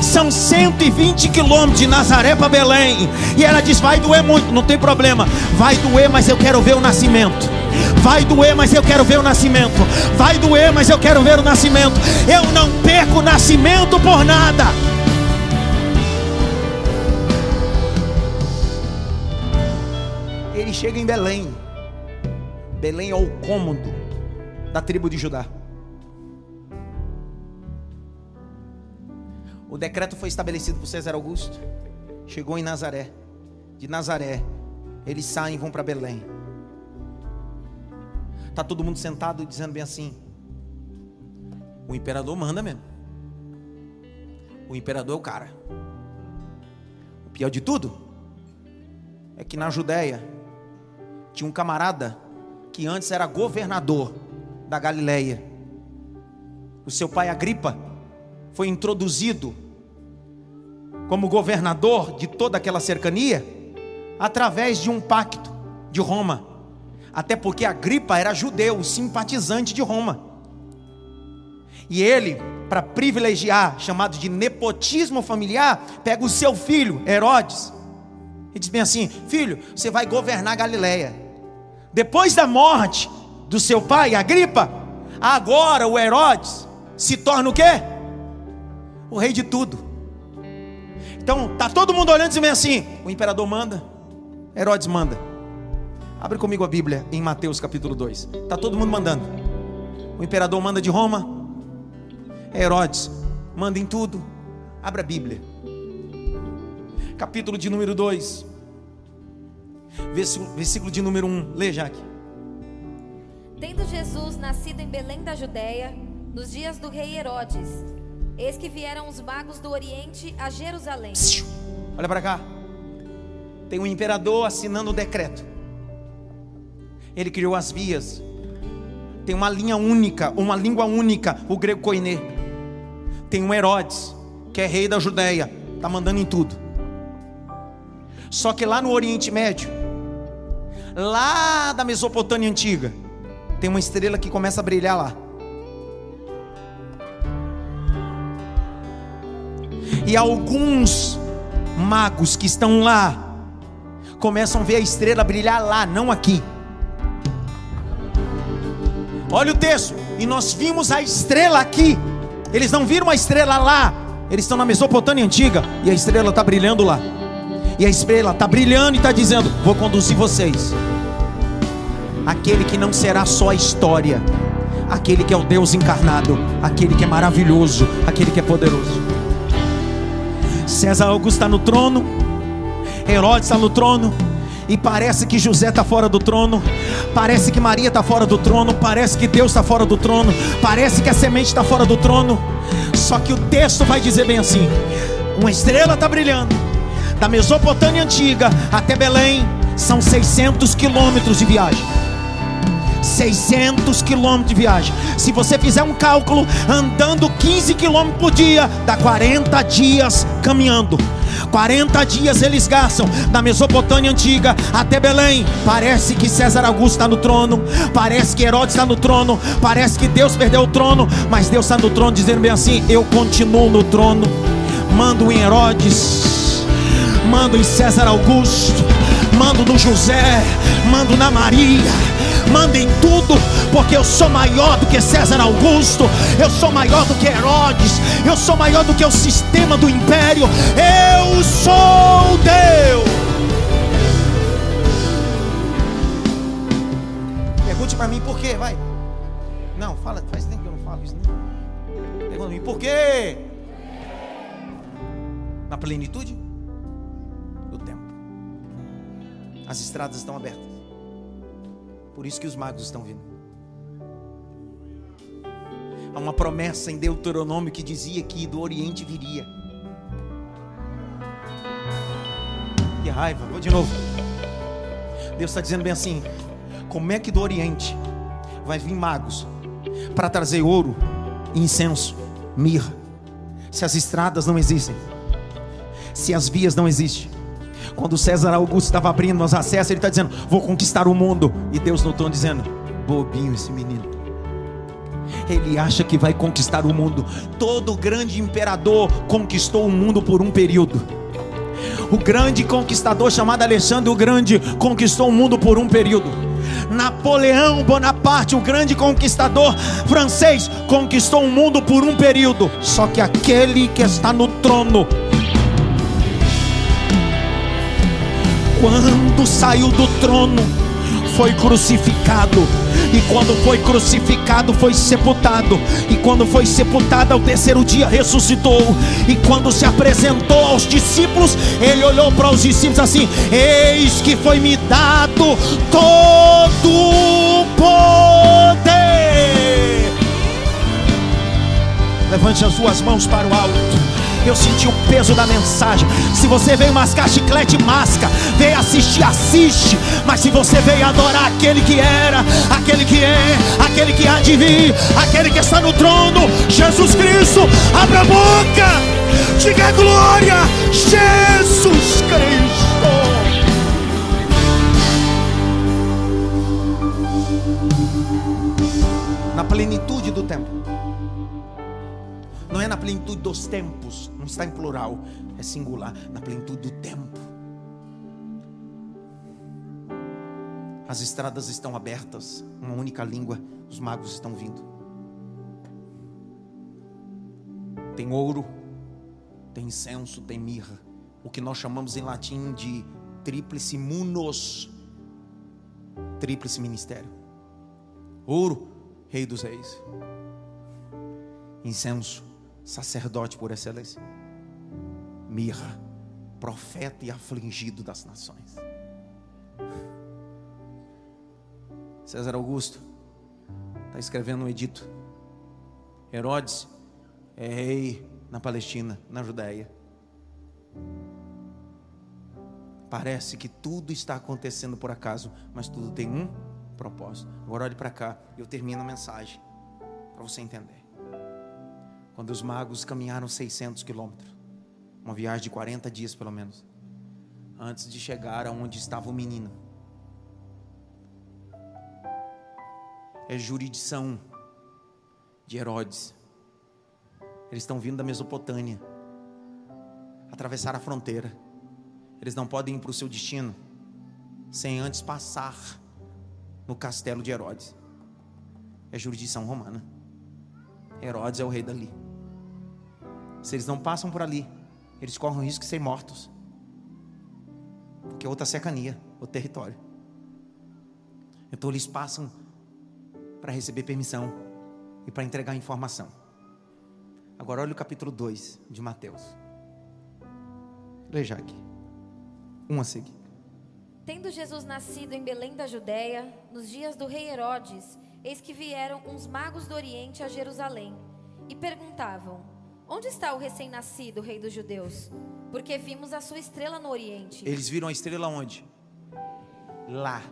São 120 quilômetros de Nazaré para Belém. E ela diz: Vai doer muito, não tem problema. Vai doer, mas eu quero ver o nascimento. Vai doer, mas eu quero ver o nascimento. Vai doer, mas eu quero ver o nascimento. Eu não perco o nascimento por nada. Ele chega em Belém. Belém é o cômodo da tribo de Judá. O decreto foi estabelecido por César Augusto. Chegou em Nazaré. De Nazaré, eles saem e vão para Belém. Tá todo mundo sentado dizendo bem assim: O imperador manda mesmo. O imperador é o cara. O pior de tudo é que na Judéia tinha um camarada que antes era governador da Galileia. O seu pai Agripa foi introduzido como governador de toda aquela cercania através de um pacto de Roma. Até porque Agripa era judeu, simpatizante de Roma. E ele, para privilegiar, chamado de nepotismo familiar, pega o seu filho, Herodes, e diz bem assim: Filho, você vai governar Galiléia. Depois da morte do seu pai, Agripa, agora o Herodes se torna o quê? o rei de tudo. Então, tá todo mundo olhando e dizendo assim: o imperador manda, Herodes manda. Abre comigo a Bíblia em Mateus capítulo 2. Tá todo mundo mandando. O imperador manda de Roma, Herodes manda em tudo. Abra a Bíblia. Capítulo de número 2. Versículo, de número 1. Lê, Jaque. Tendo Jesus nascido em Belém da Judéia, nos dias do rei Herodes, Eis que vieram os magos do Oriente a Jerusalém. Olha para cá. Tem um imperador assinando o decreto. Ele criou as vias. Tem uma linha única, uma língua única, o grego koiné. Tem um Herodes, que é rei da Judéia, está mandando em tudo. Só que lá no Oriente Médio, lá da Mesopotâmia antiga, tem uma estrela que começa a brilhar lá. E alguns magos que estão lá começam a ver a estrela brilhar lá, não aqui. Olha o texto. E nós vimos a estrela aqui. Eles não viram a estrela lá. Eles estão na Mesopotâmia antiga. E a estrela está brilhando lá. E a estrela está brilhando e está dizendo: Vou conduzir vocês. Aquele que não será só a história, aquele que é o Deus encarnado, aquele que é maravilhoso, aquele que é poderoso. César Augusto está no trono, Herodes está no trono, e parece que José está fora do trono, parece que Maria está fora do trono, parece que Deus está fora do trono, parece que a semente está fora do trono. Só que o texto vai dizer bem assim: uma estrela está brilhando, da Mesopotâmia antiga até Belém, são 600 quilômetros de viagem. 600 quilômetros de viagem. Se você fizer um cálculo, andando 15 quilômetros por dia, dá 40 dias caminhando. 40 dias eles gastam da Mesopotâmia antiga até Belém. Parece que César Augusto está no trono, parece que Herodes está no trono, parece que Deus perdeu o trono, mas Deus está no trono dizendo bem assim: Eu continuo no trono. Mando em Herodes, mando em César Augusto, mando no José, mando na Maria mandem tudo, porque eu sou maior do que César Augusto, eu sou maior do que Herodes, eu sou maior do que o sistema do império, eu sou Deus. Pergunte para mim por quê, vai. Não, fala, faz tempo que eu não falo isso. Não. Pergunta mim por quê? Na plenitude As estradas estão abertas. Por isso que os magos estão vindo. Há uma promessa em Deuteronômio que dizia que do Oriente viria. Que raiva, vou de novo. Deus está dizendo bem assim: como é que do Oriente vai vir magos para trazer ouro, incenso, mirra, se as estradas não existem, se as vias não existem? Quando César Augusto estava abrindo os acessos, ele está dizendo: Vou conquistar o mundo. E Deus no trono dizendo: Bobinho esse menino. Ele acha que vai conquistar o mundo. Todo grande imperador conquistou o mundo por um período. O grande conquistador chamado Alexandre o Grande conquistou o mundo por um período. Napoleão Bonaparte, o grande conquistador francês, conquistou o mundo por um período. Só que aquele que está no trono quando saiu do trono, foi crucificado. E quando foi crucificado, foi sepultado. E quando foi sepultado, ao terceiro dia ressuscitou. E quando se apresentou aos discípulos, ele olhou para os discípulos assim: Eis que foi me dado todo o poder. Levante as suas mãos para o alto eu senti o peso da mensagem. Se você veio mascar chiclete, masca. Veio assistir, assiste. Mas se você veio adorar aquele que era, aquele que é, aquele que há de vir, aquele que está no trono, Jesus Cristo, abra a boca, diga glória, Jesus Cristo. Na plenitude do tempo é na plenitude dos tempos, não está em plural, é singular, na plenitude do tempo. As estradas estão abertas, uma única língua, os magos estão vindo. Tem ouro, tem incenso, tem mirra, o que nós chamamos em latim de tríplice munos, tríplice ministério. Ouro, rei dos reis. Incenso, sacerdote por excelência. Mirra, profeta e afligido das nações. César Augusto está escrevendo um edito. Herodes é rei na Palestina, na Judéia. Parece que tudo está acontecendo por acaso, mas tudo tem um propósito. Agora olhe para cá, eu termino a mensagem para você entender quando os magos caminharam 600 quilômetros, uma viagem de 40 dias pelo menos. antes de chegar aonde estava o menino. É jurisdição de Herodes. Eles estão vindo da Mesopotâmia, atravessar a fronteira. Eles não podem ir para o seu destino sem antes passar no castelo de Herodes. É jurisdição romana. Herodes é o rei dali. Se eles não passam por ali, eles correm o risco de ser mortos. Porque é outra cercania, o território. Então eles passam para receber permissão e para entregar informação. Agora olha o capítulo 2 de Mateus. Leia aqui. Um a seguir. Tendo Jesus nascido em Belém da Judéia, nos dias do rei Herodes, eis que vieram uns magos do Oriente a Jerusalém e perguntavam: Onde está o recém-nascido rei dos judeus? Porque vimos a sua estrela no Oriente. Eles viram a estrela onde? Lá.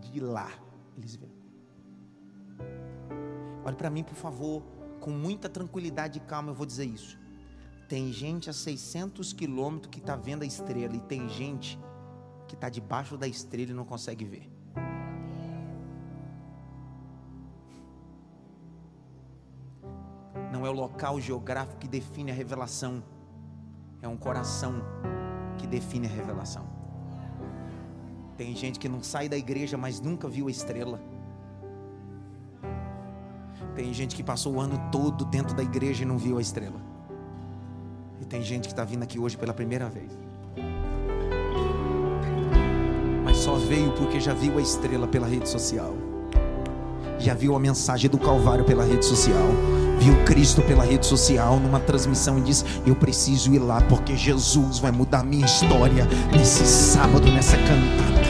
De lá. Eles viram. Olhe para mim, por favor, com muita tranquilidade e calma, eu vou dizer isso. Tem gente a 600 quilômetros que está vendo a estrela, e tem gente que está debaixo da estrela e não consegue ver. Não é o local geográfico que define a revelação, é um coração que define a revelação. Tem gente que não sai da igreja, mas nunca viu a estrela. Tem gente que passou o ano todo dentro da igreja e não viu a estrela. E tem gente que está vindo aqui hoje pela primeira vez. Mas só veio porque já viu a estrela pela rede social. Já viu a mensagem do Calvário pela rede social. Viu Cristo pela rede social numa transmissão e disse: Eu preciso ir lá porque Jesus vai mudar minha história nesse sábado, nessa cantada.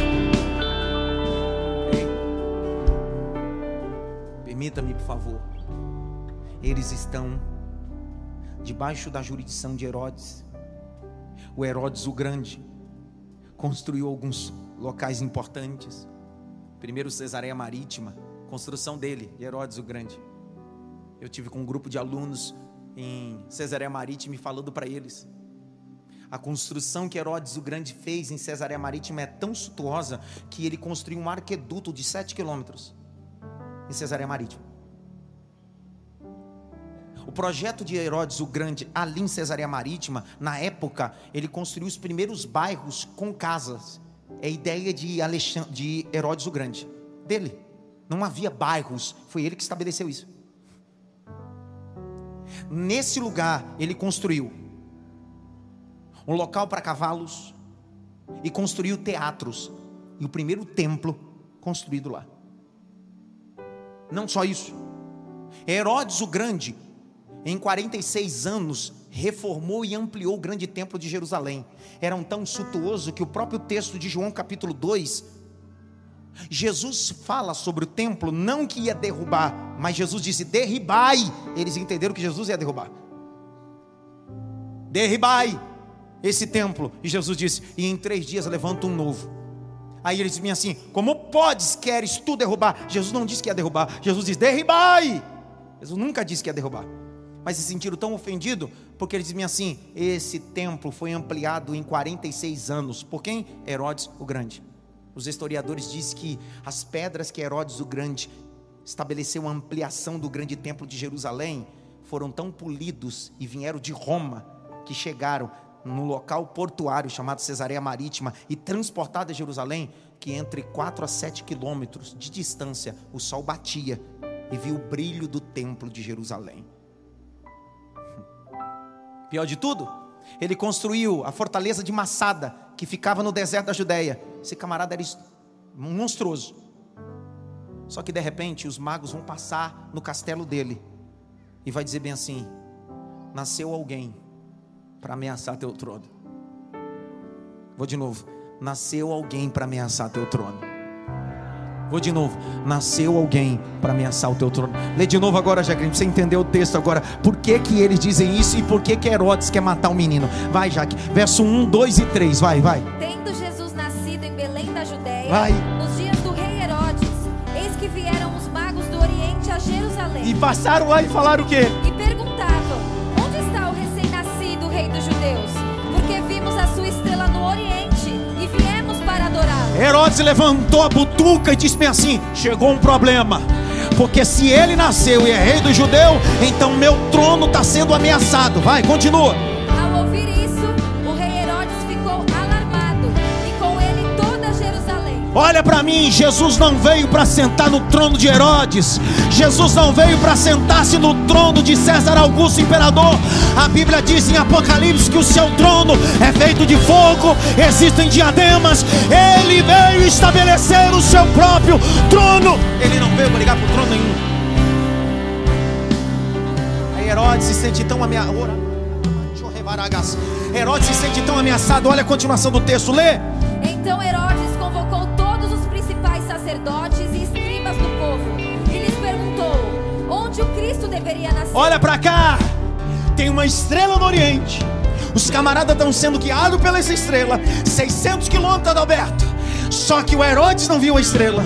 Ei, Permita-me, por favor. Eles estão debaixo da jurisdição de Herodes. O Herodes o Grande construiu alguns locais importantes. Primeiro Cesareia Marítima, construção dele, de Herodes o Grande. Eu tive com um grupo de alunos em Cesareia Marítima falando para eles. A construção que Herodes o Grande fez em Cesareia Marítima é tão suntuosa que ele construiu um arqueduto de 7 quilômetros em Cesareia Marítima. O projeto de Herodes o Grande ali em Cesareia Marítima, na época, ele construiu os primeiros bairros com casas. É ideia de, Alexandre, de Herodes o Grande, dele. Não havia bairros, foi ele que estabeleceu isso. Nesse lugar, ele construiu um local para cavalos e construiu teatros. E o primeiro templo construído lá. Não só isso. Herodes o Grande, em 46 anos, reformou e ampliou o grande templo de Jerusalém. Era um tão suntuoso que o próprio texto de João capítulo 2, Jesus fala sobre o templo, não que ia derrubar, mas Jesus disse: derribai. Eles entenderam que Jesus ia derrubar. Derribai esse templo. E Jesus disse: e em três dias levanta um novo. Aí eles dizem assim: Como podes, queres tu derrubar? Jesus não disse que ia derrubar, Jesus disse: Derribai. Jesus nunca disse que ia derrubar. Mas se sentiram tão ofendidos, porque eles diziam assim: Esse templo foi ampliado em 46 anos. Por quem? Herodes o Grande. Os historiadores dizem que as pedras que Herodes o Grande estabeleceu a ampliação do grande templo de Jerusalém foram tão polidos e vieram de Roma que chegaram no local portuário chamado Cesareia Marítima e transportado a Jerusalém, que entre 4 a 7 quilômetros de distância o sol batia e viu o brilho do templo de Jerusalém. Pior de tudo, ele construiu a fortaleza de Massada, que ficava no deserto da Judéia. Esse camarada era monstruoso. Só que de repente os magos vão passar no castelo dele e vai dizer bem assim: nasceu alguém para ameaçar teu trono. Vou de novo. Nasceu alguém para ameaçar teu trono. Vou de novo. Nasceu alguém para ameaçar o teu trono. Lê de novo agora, Jaqueline, para você entender o texto agora. Por que, que eles dizem isso e por que, que Herodes quer matar o menino? Vai, Jaque. Verso 1, 2 e 3. Vai, vai. Tendo Jesus nascido em Belém da Judéia, Vai. nos dias do rei Herodes, eis que vieram os magos do Oriente a Jerusalém E passaram lá e falaram o quê? Herodes levantou a butuca e disse assim: chegou um problema. Porque se ele nasceu e é rei do judeu, então meu trono está sendo ameaçado. Vai, continua. Olha para mim, Jesus não veio para sentar no trono de Herodes. Jesus não veio para sentar-se no trono de César Augusto imperador. A Bíblia diz em Apocalipse que o seu trono é feito de fogo, existem diademas. Ele veio estabelecer o seu próprio trono. Ele não veio brigar por trono nenhum. Aí Herodes se sente tão ameaçado. Herodes se sente tão ameaçado. Olha a continuação do texto, lê. Então Herodes onde o Cristo deveria nascer. Olha para cá, tem uma estrela no Oriente. Os camaradas estão sendo guiados pela essa estrela, 600 quilômetros de Alberto. Só que o Herodes não viu a estrela.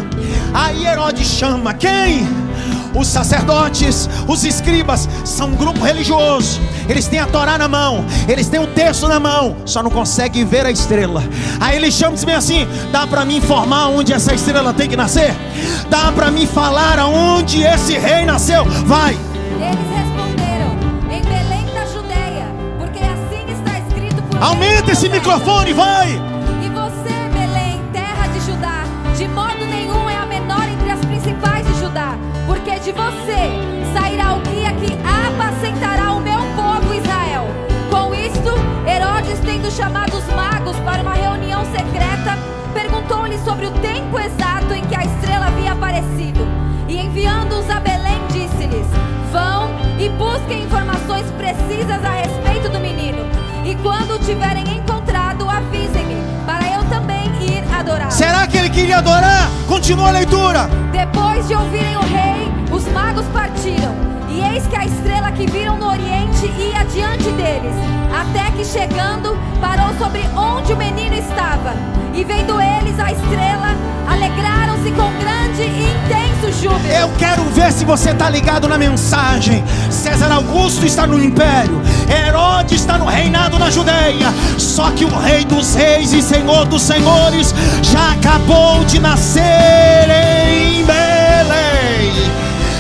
Aí Herodes chama quem? Os sacerdotes, os escribas, são um grupo religioso. Eles têm a Torá na mão, eles têm o texto na mão, só não conseguem ver a estrela. Aí ele chama e diz bem assim: dá para me informar onde essa estrela tem que nascer? Dá para me falar aonde esse rei nasceu? Vai. Eles responderam: em Belém da Judéia, porque assim está escrito por Aumenta esse microfone, vai. E você, Belém, terra de Judá, de modo de você sairá o guia que apacentará o meu povo Israel. Com isto, Herodes, tendo chamado os magos para uma reunião secreta, perguntou-lhe sobre o tempo exato em que a estrela havia aparecido. E enviando-os a Belém, disse-lhes: Vão e busquem informações precisas a respeito do menino. E quando o tiverem encontrado, avisem-me, para eu também ir adorar. Será que ele queria adorar? Continua a leitura. Depois de ouvirem o rei, os magos partiram. E eis que a estrela que viram no oriente ia diante deles, até que chegando, parou sobre onde o menino estava. E vendo eles a estrela, alegraram-se com grande e intenso júbilo. Eu quero ver se você está ligado na mensagem. César Augusto está no império, Herodes está no reinado na Judéia. Só que o Rei dos Reis e Senhor dos Senhores já acabou de nascer em Belém.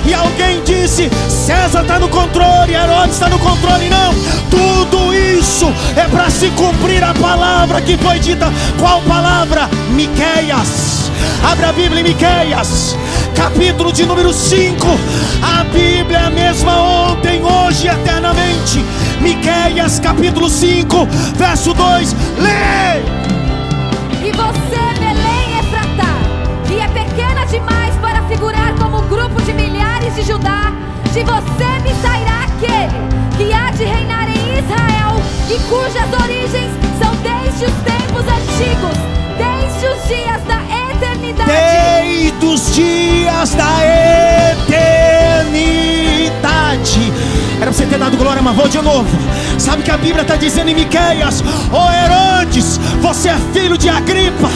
E alguém disse: César está no controle, Herodes está no controle. Não, tudo isso é para se cumprir a palavra que foi dita. Qual palavra? Miqueias. Abra a Bíblia em Miqueias, capítulo de número 5. A Bíblia é a mesma ontem, hoje e eternamente. Miqueias, capítulo 5, verso 2. Lê! E você, Belém Efratá, que é pequena demais para figurar como grupo de milhares de Judá, de você me sairá aquele que há de reinar em Israel e cujas origens são desde os tempos antigos, desde os dias da eternidade. Desde os dias da eternidade. Era pra você ter dado glória, mas vou de novo. Sabe que a Bíblia está dizendo em Miqueias? Ô Herodes, você é filho de Agripa.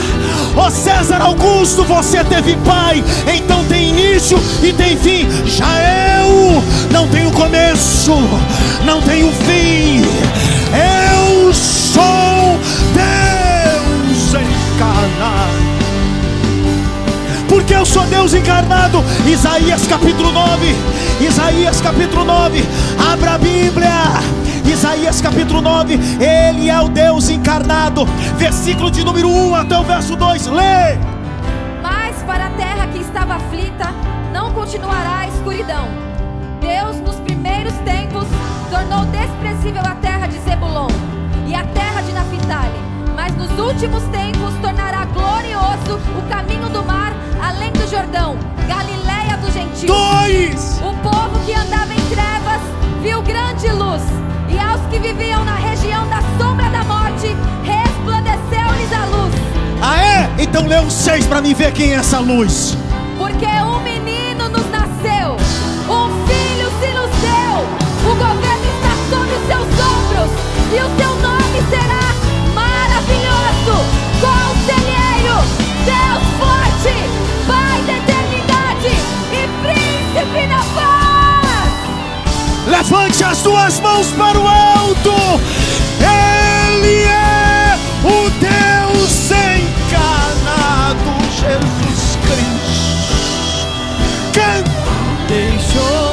Ô César Augusto, você teve pai. Então tem início e tem fim. Já eu não tenho começo, não tenho fim. Eu sou Deus encarnado. Porque eu sou Deus encarnado. Isaías capítulo 9. Isaías capítulo 9. Abra a Bíblia. Isaías capítulo 9. Ele é o Deus encarnado. Versículo de número 1 até o verso 2. Lê. Mas para a terra que estava aflita, não continuará a escuridão. Deus, nos primeiros tempos, tornou desprezível a terra de Zebulon e a terra de Naphtali. Mas nos últimos tempos tornará glorioso o caminho do mar além do Jordão, Galiléia dos gentios. Dois. O povo que andava em trevas viu grande luz, e aos que viviam na região da sombra da morte, resplandeceu-lhes a luz. Ah, é? Então lê o 6 para mim ver quem é essa luz. Porque um menino nos nasceu, um filho se nos deu, o governo está sobre os seus ombros, e o seu nome será Levante as duas mãos para o alto. Ele é o Deus encarnado, Jesus Cristo. Canta, deixou?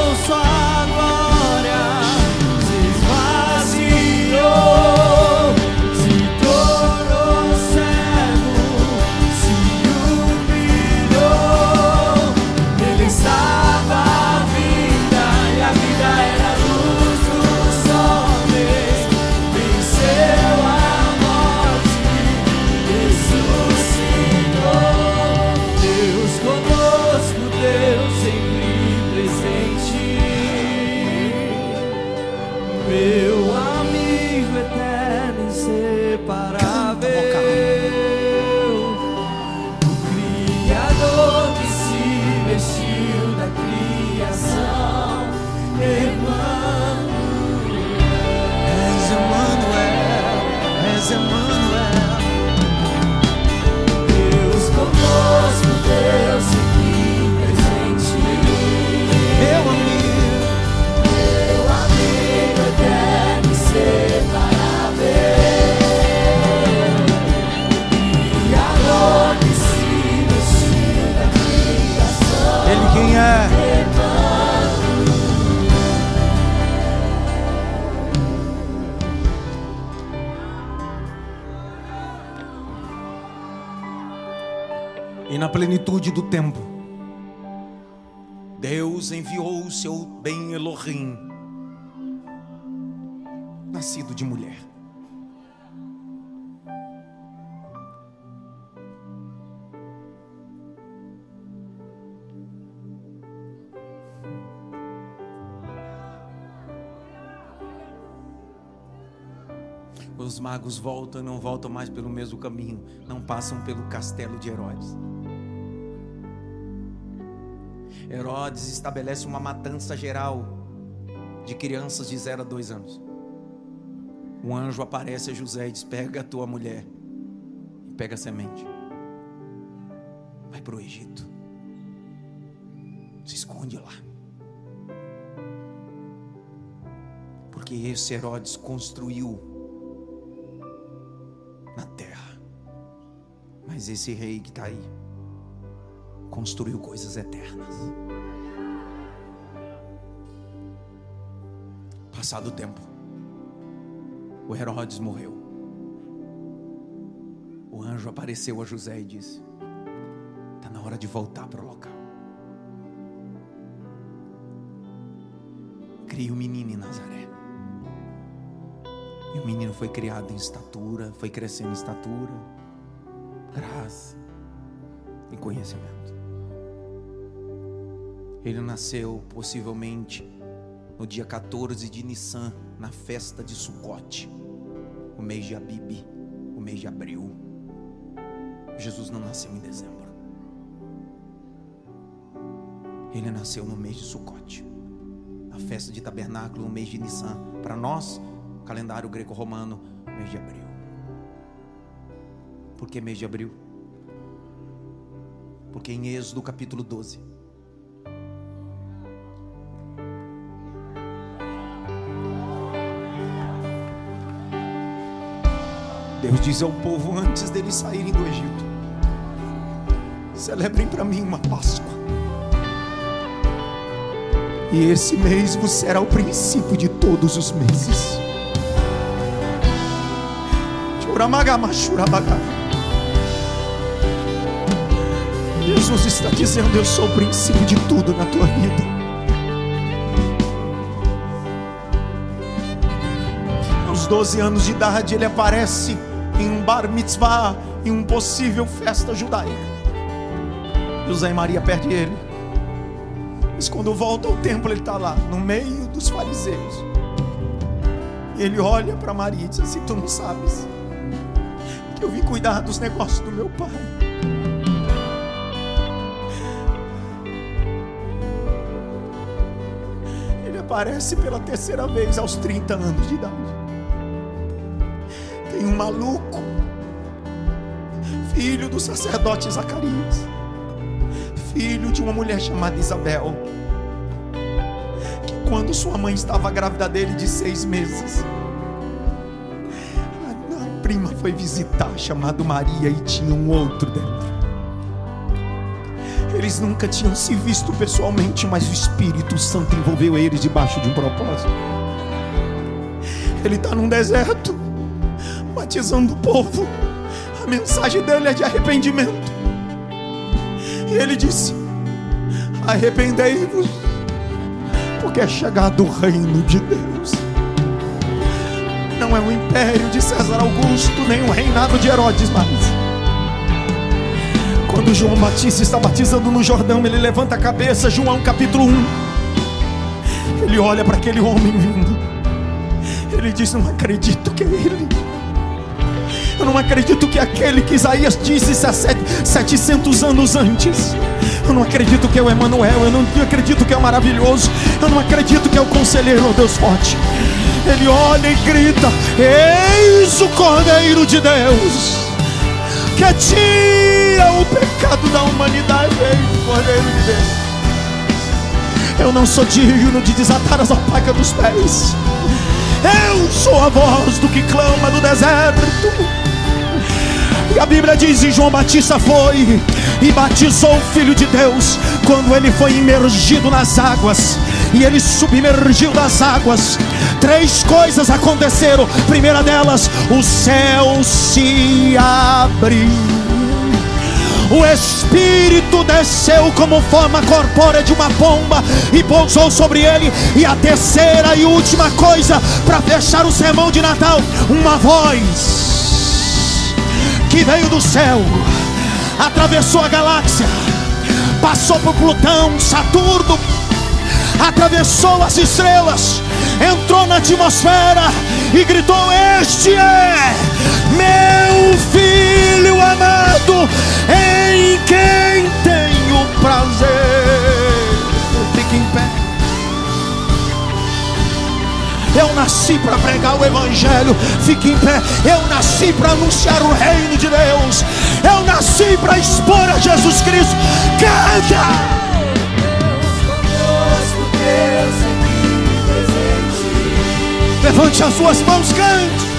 Plenitude do tempo, Deus enviou o seu bem Elohim, nascido de mulher. Os magos voltam não voltam mais pelo mesmo caminho, não passam pelo castelo de Herodes. Herodes estabelece uma matança geral de crianças de 0 a 2 anos. Um anjo aparece a José e diz: Pega a tua mulher e pega a semente. Vai para o Egito. Se esconde lá. Porque esse Herodes construiu na terra. Mas esse rei que está aí construiu coisas eternas. Passado o tempo, o Herodes morreu. O anjo apareceu a José e disse: Está na hora de voltar para o local. Crie o um menino em Nazaré. E o menino foi criado em estatura, foi crescendo em estatura, graça e conhecimento. Ele nasceu possivelmente no dia 14 de Nissan, na festa de Sucote, o mês de Abib, o mês de abril. Jesus não nasceu em dezembro. Ele nasceu no mês de Sucote, na festa de tabernáculo, no mês de Nissan. Para nós, calendário greco-romano, mês de abril. Por que mês de abril? Porque em Êxodo capítulo 12, Deus diz ao povo antes deles saírem do Egito: celebrem para mim uma Páscoa. E esse mês vos será o princípio de todos os meses. Jesus está dizendo: Eu sou o princípio de tudo na tua vida. Aos 12 anos de idade, ele aparece em um bar mitzvah, em uma possível festa judaica. José e Maria perdem ele. Mas quando volta ao templo, ele está lá, no meio dos fariseus. E ele olha para Maria e diz assim: Tu não sabes que eu vim cuidar dos negócios do meu pai. Ele aparece pela terceira vez aos 30 anos de idade. Tem um maluco, filho do sacerdote Zacarias, filho de uma mulher chamada Isabel, que quando sua mãe estava grávida dele de seis meses, a prima foi visitar, chamado Maria, e tinha um outro dentro. Eles nunca tinham se visto pessoalmente, mas o Espírito Santo envolveu eles debaixo de um propósito. Ele está num deserto, batizando o povo. A mensagem dele é de arrependimento. E ele disse: Arrependei-vos, porque é chegado o reino de Deus. Não é o império de César Augusto, nem o reinado de Herodes mais. Quando João Batista está batizando no Jordão, ele levanta a cabeça, João capítulo 1. Ele olha para aquele homem vindo. Ele diz: Não acredito que é ele. Eu não acredito que aquele que Isaías disse 700 anos antes. Eu não acredito que é o Emanuel. Eu não acredito que é o maravilhoso. Eu não acredito que é o conselheiro, oh Deus forte. Ele olha e grita: Eis o Cordeiro de Deus, que tira o pecado da humanidade. Ei, Cordeiro de Deus. Eu não sou digno de desatar as alpacas dos pés. Eu sou a voz do que clama do deserto. E a Bíblia diz: e João Batista foi e batizou o Filho de Deus quando ele foi imergido nas águas. E ele submergiu das águas. Três coisas aconteceram. Primeira delas, o céu se abriu. O Espírito desceu como forma corpórea de uma pomba e pousou sobre ele. E a terceira e última coisa, para fechar o sermão de Natal, uma voz que veio do céu, atravessou a galáxia, passou por Plutão, Saturno, atravessou as estrelas, entrou na atmosfera e gritou: Este é meu filho amado, em quem tenho prazer. Eu nasci para pregar o Evangelho. Fique em pé. Eu nasci para anunciar o reino de Deus. Eu nasci para expor a Jesus Cristo. Canta! Levante as suas mãos, cante.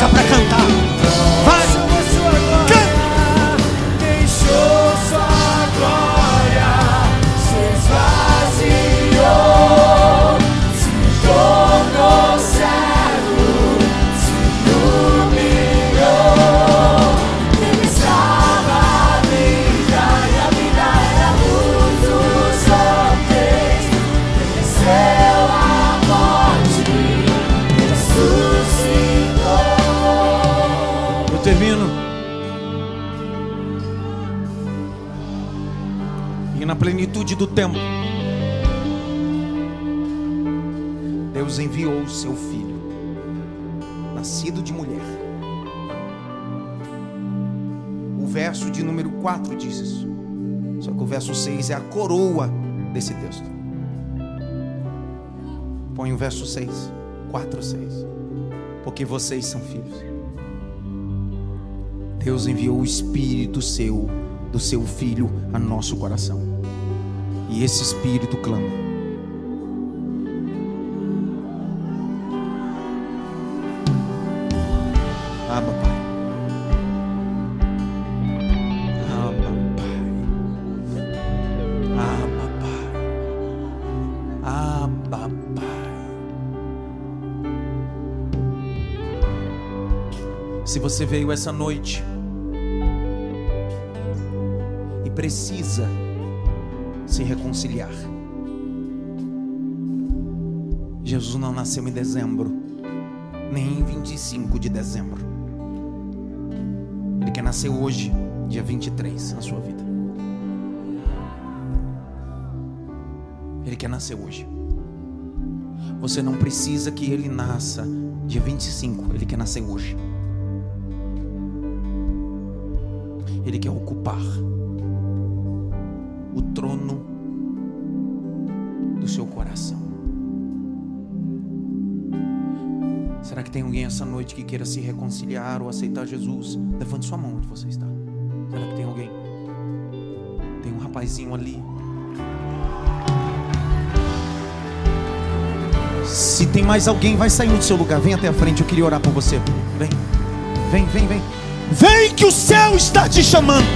Boca para cantar. Vai. Na plenitude do tempo, Deus enviou o seu filho, nascido de mulher. O verso de número 4 diz isso. Só que o verso 6 é a coroa desse texto. Põe o verso 6, 4, 6. Porque vocês são filhos. Deus enviou o Espírito seu, do seu Filho, a nosso coração. E esse Espírito clama. Abba, Pai. Abba, Pai. Abba, Pai. Abba, Pai. Se você veio essa noite e precisa se reconciliar. Jesus não nasceu em dezembro, nem em 25 de dezembro. Ele quer nascer hoje, dia 23, na sua vida. Ele quer nascer hoje. Você não precisa que ele nasça dia 25, ele quer nascer hoje. Ele quer ocupar Será que tem alguém essa noite que queira se reconciliar ou aceitar Jesus? Levante sua mão onde você está. Será que tem alguém? Tem um rapazinho ali. Se tem mais alguém, vai sair do seu lugar. Vem até a frente, eu queria orar por você. Vem, vem, vem, vem. Vem que o céu está te chamando.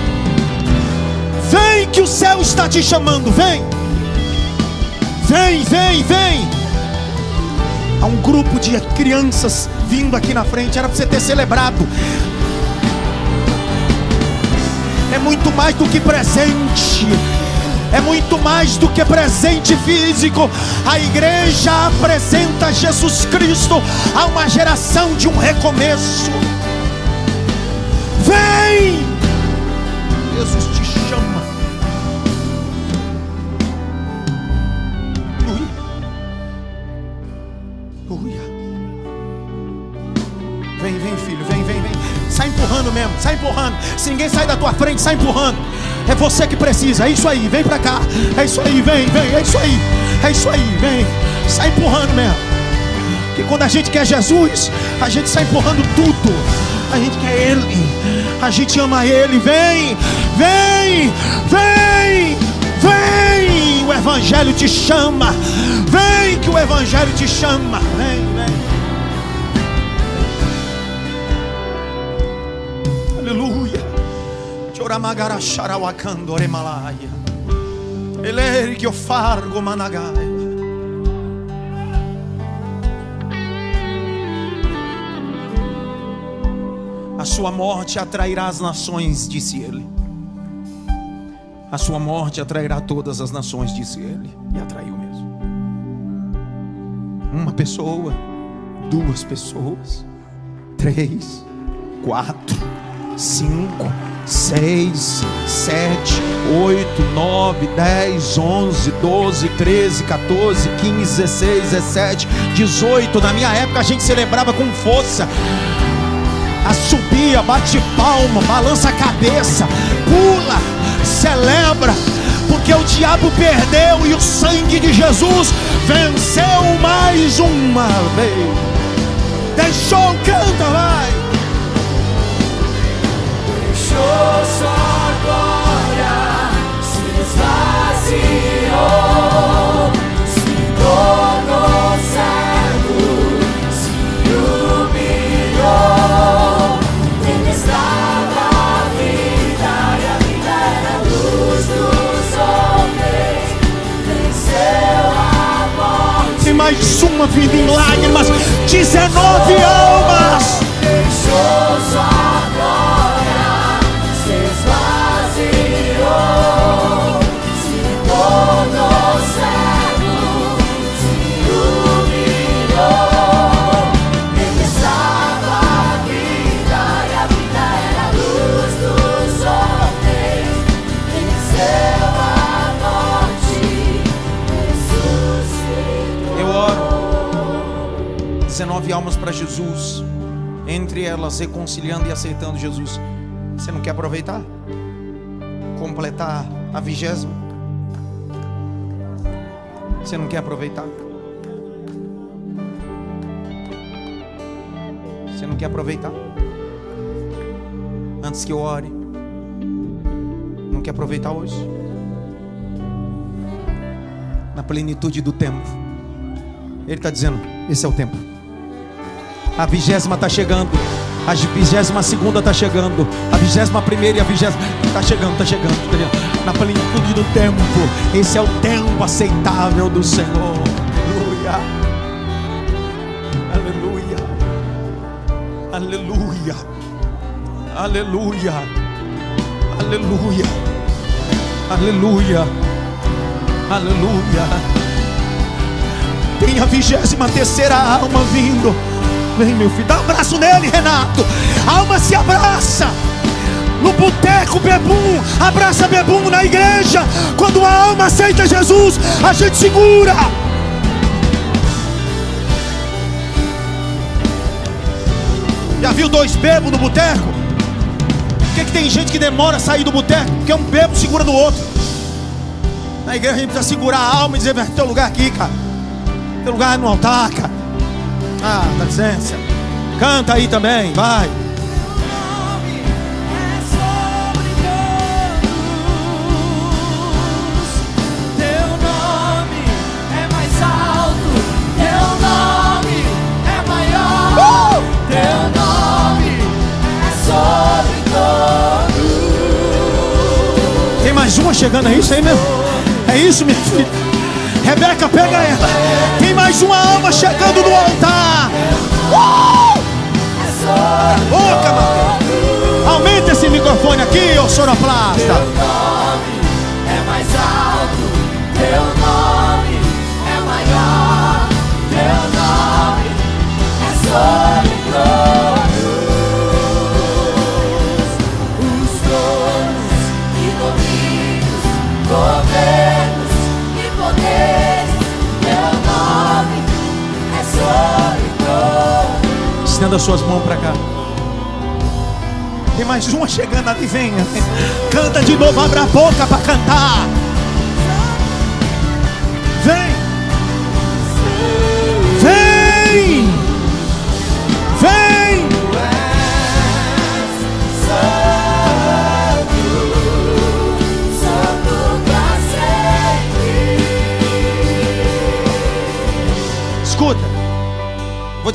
Vem que o céu está te chamando. Vem. Vem, vem, vem. Há um grupo de crianças vindo aqui na frente, era para você ter celebrado. É muito mais do que presente. É muito mais do que presente físico. A igreja apresenta Jesus Cristo a uma geração de um recomeço. Vem! Jesus te Vem, vem, filho, vem, vem, vem. Sai empurrando mesmo, sai empurrando. Se ninguém sai da tua frente, sai empurrando. É você que precisa, é isso aí, vem pra cá. É isso aí, vem, vem, é isso aí. É isso aí, vem. Sai empurrando mesmo. Porque quando a gente quer Jesus, a gente sai empurrando tudo. A gente quer Ele. A gente ama Ele. Vem, vem, vem, vem. O Evangelho te chama. Vem que o Evangelho te chama. Vem, Eleri que eu fargo managaia. A sua morte atrairá as nações, disse ele. A sua morte atrairá todas as nações, disse ele. E atraiu mesmo. Uma pessoa, duas pessoas, três, quatro, cinco, seis, sete, oito, nove, dez, onze, doze, treze, 14, 15, 16, 17, 18. Na minha época a gente celebrava com força. Assobia, bate palma, balança a cabeça, pula, celebra, porque o diabo perdeu e o sangue de Jesus venceu mais uma vez. Deixou, canta, vai. Mais uma vida em lágrimas, 19 almas. 19 almas para Jesus. Entre elas reconciliando e aceitando Jesus. Você não quer aproveitar? Completar a vigésima? Você não quer aproveitar? Você não quer aproveitar? Antes que eu ore. Não quer aproveitar hoje? Na plenitude do tempo. Ele está dizendo: esse é o tempo. A vigésima está chegando. A vigésima segunda está chegando. A vigésima primeira e a vigésima. Está chegando, está chegando, tá chegando. Na plenitude do tempo. Esse é o tempo aceitável do Senhor. Aleluia. Aleluia. Aleluia. Aleluia. Aleluia. Aleluia. Aleluia. Tem a vigésima terceira alma vindo. Vem, meu filho, dá um abraço nele, Renato. A alma se abraça. No boteco, bebum, abraça bebum na igreja. Quando a alma aceita Jesus, a gente segura. Já viu dois bebos no boteco? Por que, que tem gente que demora a sair do boteco? Porque um bebo segura do outro. Na igreja a gente precisa segurar a alma e dizer: "Vai, teu lugar aqui, cara. Teu lugar é no altar, cara. Ah, dá licença. Canta aí também, vai. Teu nome é mais alto, teu nome é maior, teu nome é sobre todos. Tem mais uma chegando, é isso aí mesmo? É isso, minha filha? Rebeca, pega ela. Tem mais uma alma chegando no altar. Uh! Ô, camarada. Aumenta esse microfone aqui, ô soroplasta. é mais alto, teu nome é maior, teu nome é sobre Estenda suas mãos para cá. Tem mais uma chegando ali, venha. Canta de novo, abra a boca para cantar. Vem.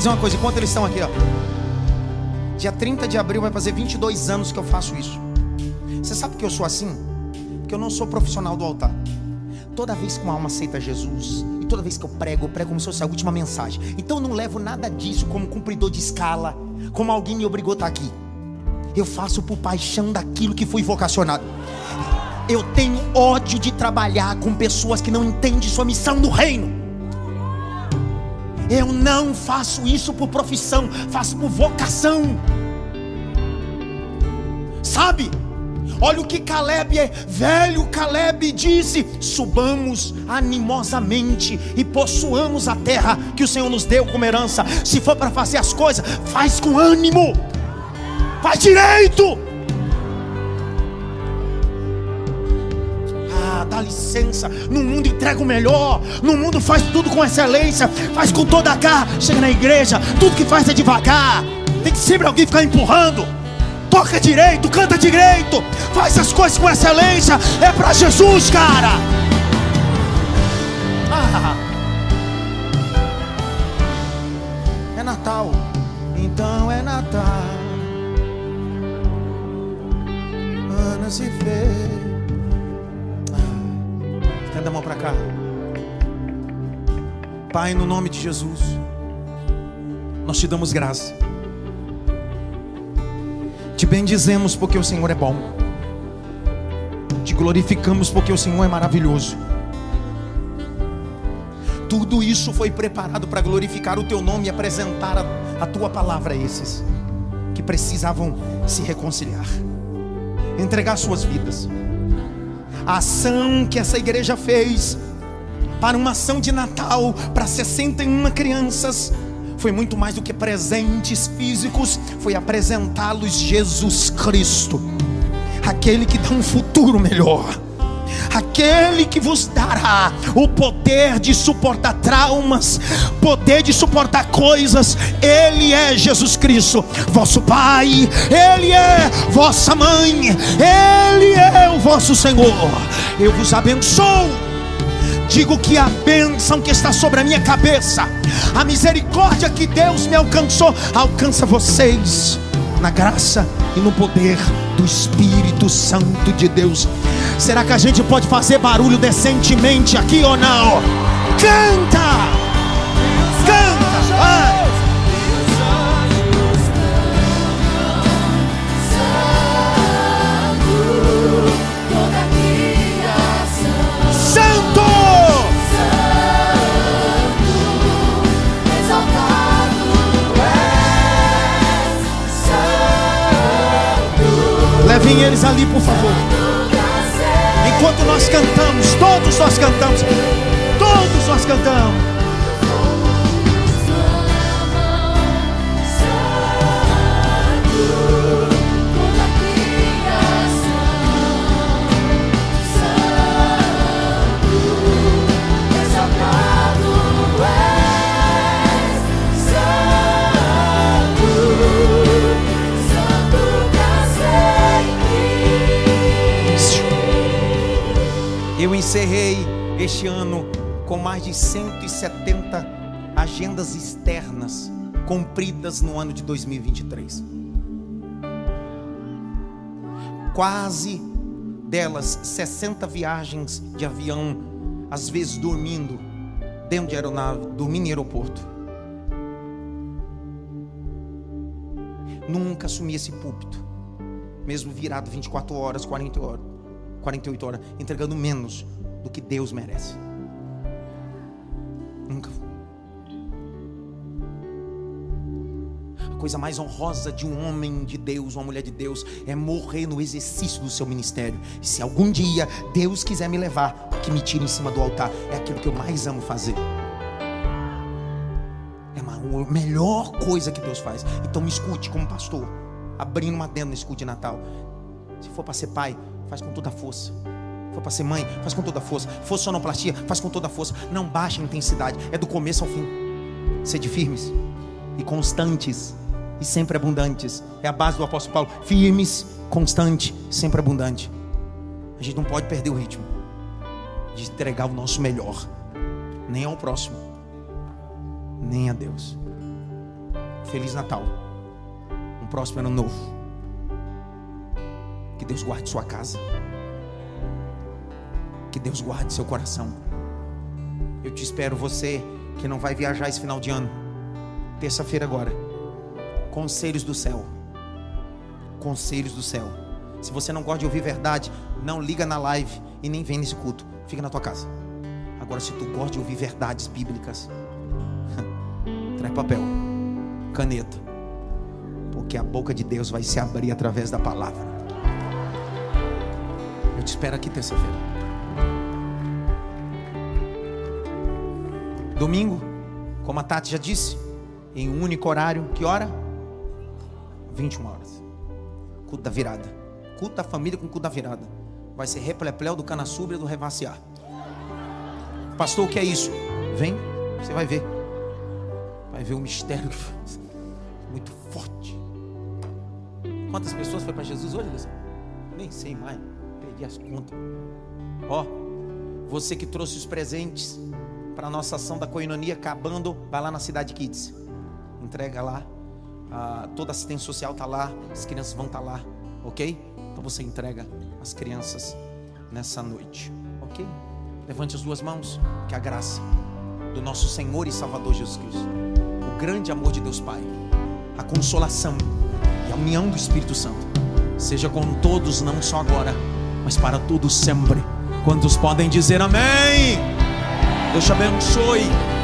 Dizer uma coisa, enquanto eles estão aqui, ó. Dia 30 de abril vai fazer 22 anos que eu faço isso. Você sabe que eu sou assim? Porque eu não sou profissional do altar. Toda vez que uma alma aceita Jesus, e toda vez que eu prego, eu prego como se fosse a última mensagem. Então eu não levo nada disso como cumpridor de escala, como alguém me obrigou a estar aqui. Eu faço por paixão daquilo que fui vocacionado. Eu tenho ódio de trabalhar com pessoas que não entendem sua missão no reino. Eu não faço isso por profissão, faço por vocação. Sabe? Olha o que Caleb, é- velho Caleb disse: subamos animosamente e possuamos a terra que o Senhor nos deu como herança. Se for para fazer as coisas, faz com ânimo, faz direito. Dá licença. No mundo entrega o melhor. No mundo faz tudo com excelência. Faz com toda a garra. Chega na igreja, tudo que faz é devagar. Tem que sempre alguém ficar empurrando. Toca direito, canta direito. Faz as coisas com excelência. É para Jesus, cara. Ah. É Natal. Então é Natal. Ana se fez. Estenda a mão para cá. Pai, no nome de Jesus, nós te damos graça. Te bendizemos porque o Senhor é bom. Te glorificamos porque o Senhor é maravilhoso. Tudo isso foi preparado para glorificar o teu nome e apresentar a, a tua palavra a esses que precisavam se reconciliar, entregar suas vidas a ação que essa igreja fez para uma ação de Natal para 61 crianças foi muito mais do que presentes físicos, foi apresentá-los Jesus Cristo, aquele que dá um futuro melhor. Aquele que vos dará o poder de suportar traumas, poder de suportar coisas, Ele é Jesus Cristo, vosso Pai, Ele é vossa mãe, Ele é o vosso Senhor. Eu vos abençoo digo que a bênção que está sobre a minha cabeça, a misericórdia que Deus me alcançou, alcança vocês na graça e no poder do Espírito Santo de Deus. Será que a gente pode fazer barulho decentemente aqui ou não? Canta! Canta! Vai! Levem eles ali, por favor. Enquanto nós cantamos, todos nós cantamos, todos nós cantamos. Encerrei este ano com mais de 170 agendas externas cumpridas no ano de 2023. Quase delas 60 viagens de avião, às vezes dormindo dentro de aeronave, dormindo em aeroporto. Nunca assumi esse púlpito. mesmo virado 24 horas, 40 horas, 48 horas, entregando menos do que Deus merece. Nunca. A coisa mais honrosa de um homem de Deus, uma mulher de Deus, é morrer no exercício do seu ministério. E se algum dia Deus quiser me levar, que me tire em cima do altar, é aquilo que eu mais amo fazer. É a melhor coisa que Deus faz. Então me escute como pastor, abrindo uma dentro no escute de Natal. Se for para ser pai, faz com toda a força. For para ser mãe, faz com toda a força. For sonoplastia, faz com toda a força. Não baixa a intensidade, é do começo ao fim. Sede firmes e constantes e sempre abundantes. É a base do apóstolo Paulo. Firmes, constante, sempre abundante. A gente não pode perder o ritmo de entregar o nosso melhor, nem ao próximo, nem a Deus. Feliz Natal. Um próximo ano novo. Que Deus guarde sua casa. Que Deus guarde seu coração. Eu te espero, você que não vai viajar esse final de ano. Terça-feira agora. Conselhos do céu. Conselhos do céu. Se você não gosta de ouvir verdade, não liga na live e nem vem nesse culto. Fica na tua casa. Agora, se tu gosta de ouvir verdades bíblicas, traz papel, caneta, porque a boca de Deus vai se abrir através da palavra. Eu te espero aqui terça-feira. Domingo, como a Tati já disse, em um único horário, que hora? 21 horas. Culto da virada. Culto da família com culto da virada. Vai ser replepleu do canaçubra do revaciar. Pastor, o que é isso? Vem, você vai ver. Vai ver o mistério muito forte. Quantas pessoas foi para Jesus hoje? Nem sei mais. As contas. Ó, você que trouxe os presentes para a nossa ação da coinonia acabando, vai lá na Cidade Kids. Entrega lá. Ah, toda assistência social está lá. As crianças vão estar tá lá. Ok? Então você entrega as crianças nessa noite. Ok? Levante as duas mãos. Que a graça do nosso Senhor e Salvador Jesus Cristo, o grande amor de Deus Pai, a consolação e a união do Espírito Santo, seja com todos, não só agora, mas para todos sempre. Quantos podem dizer amém? Deus te abençoe.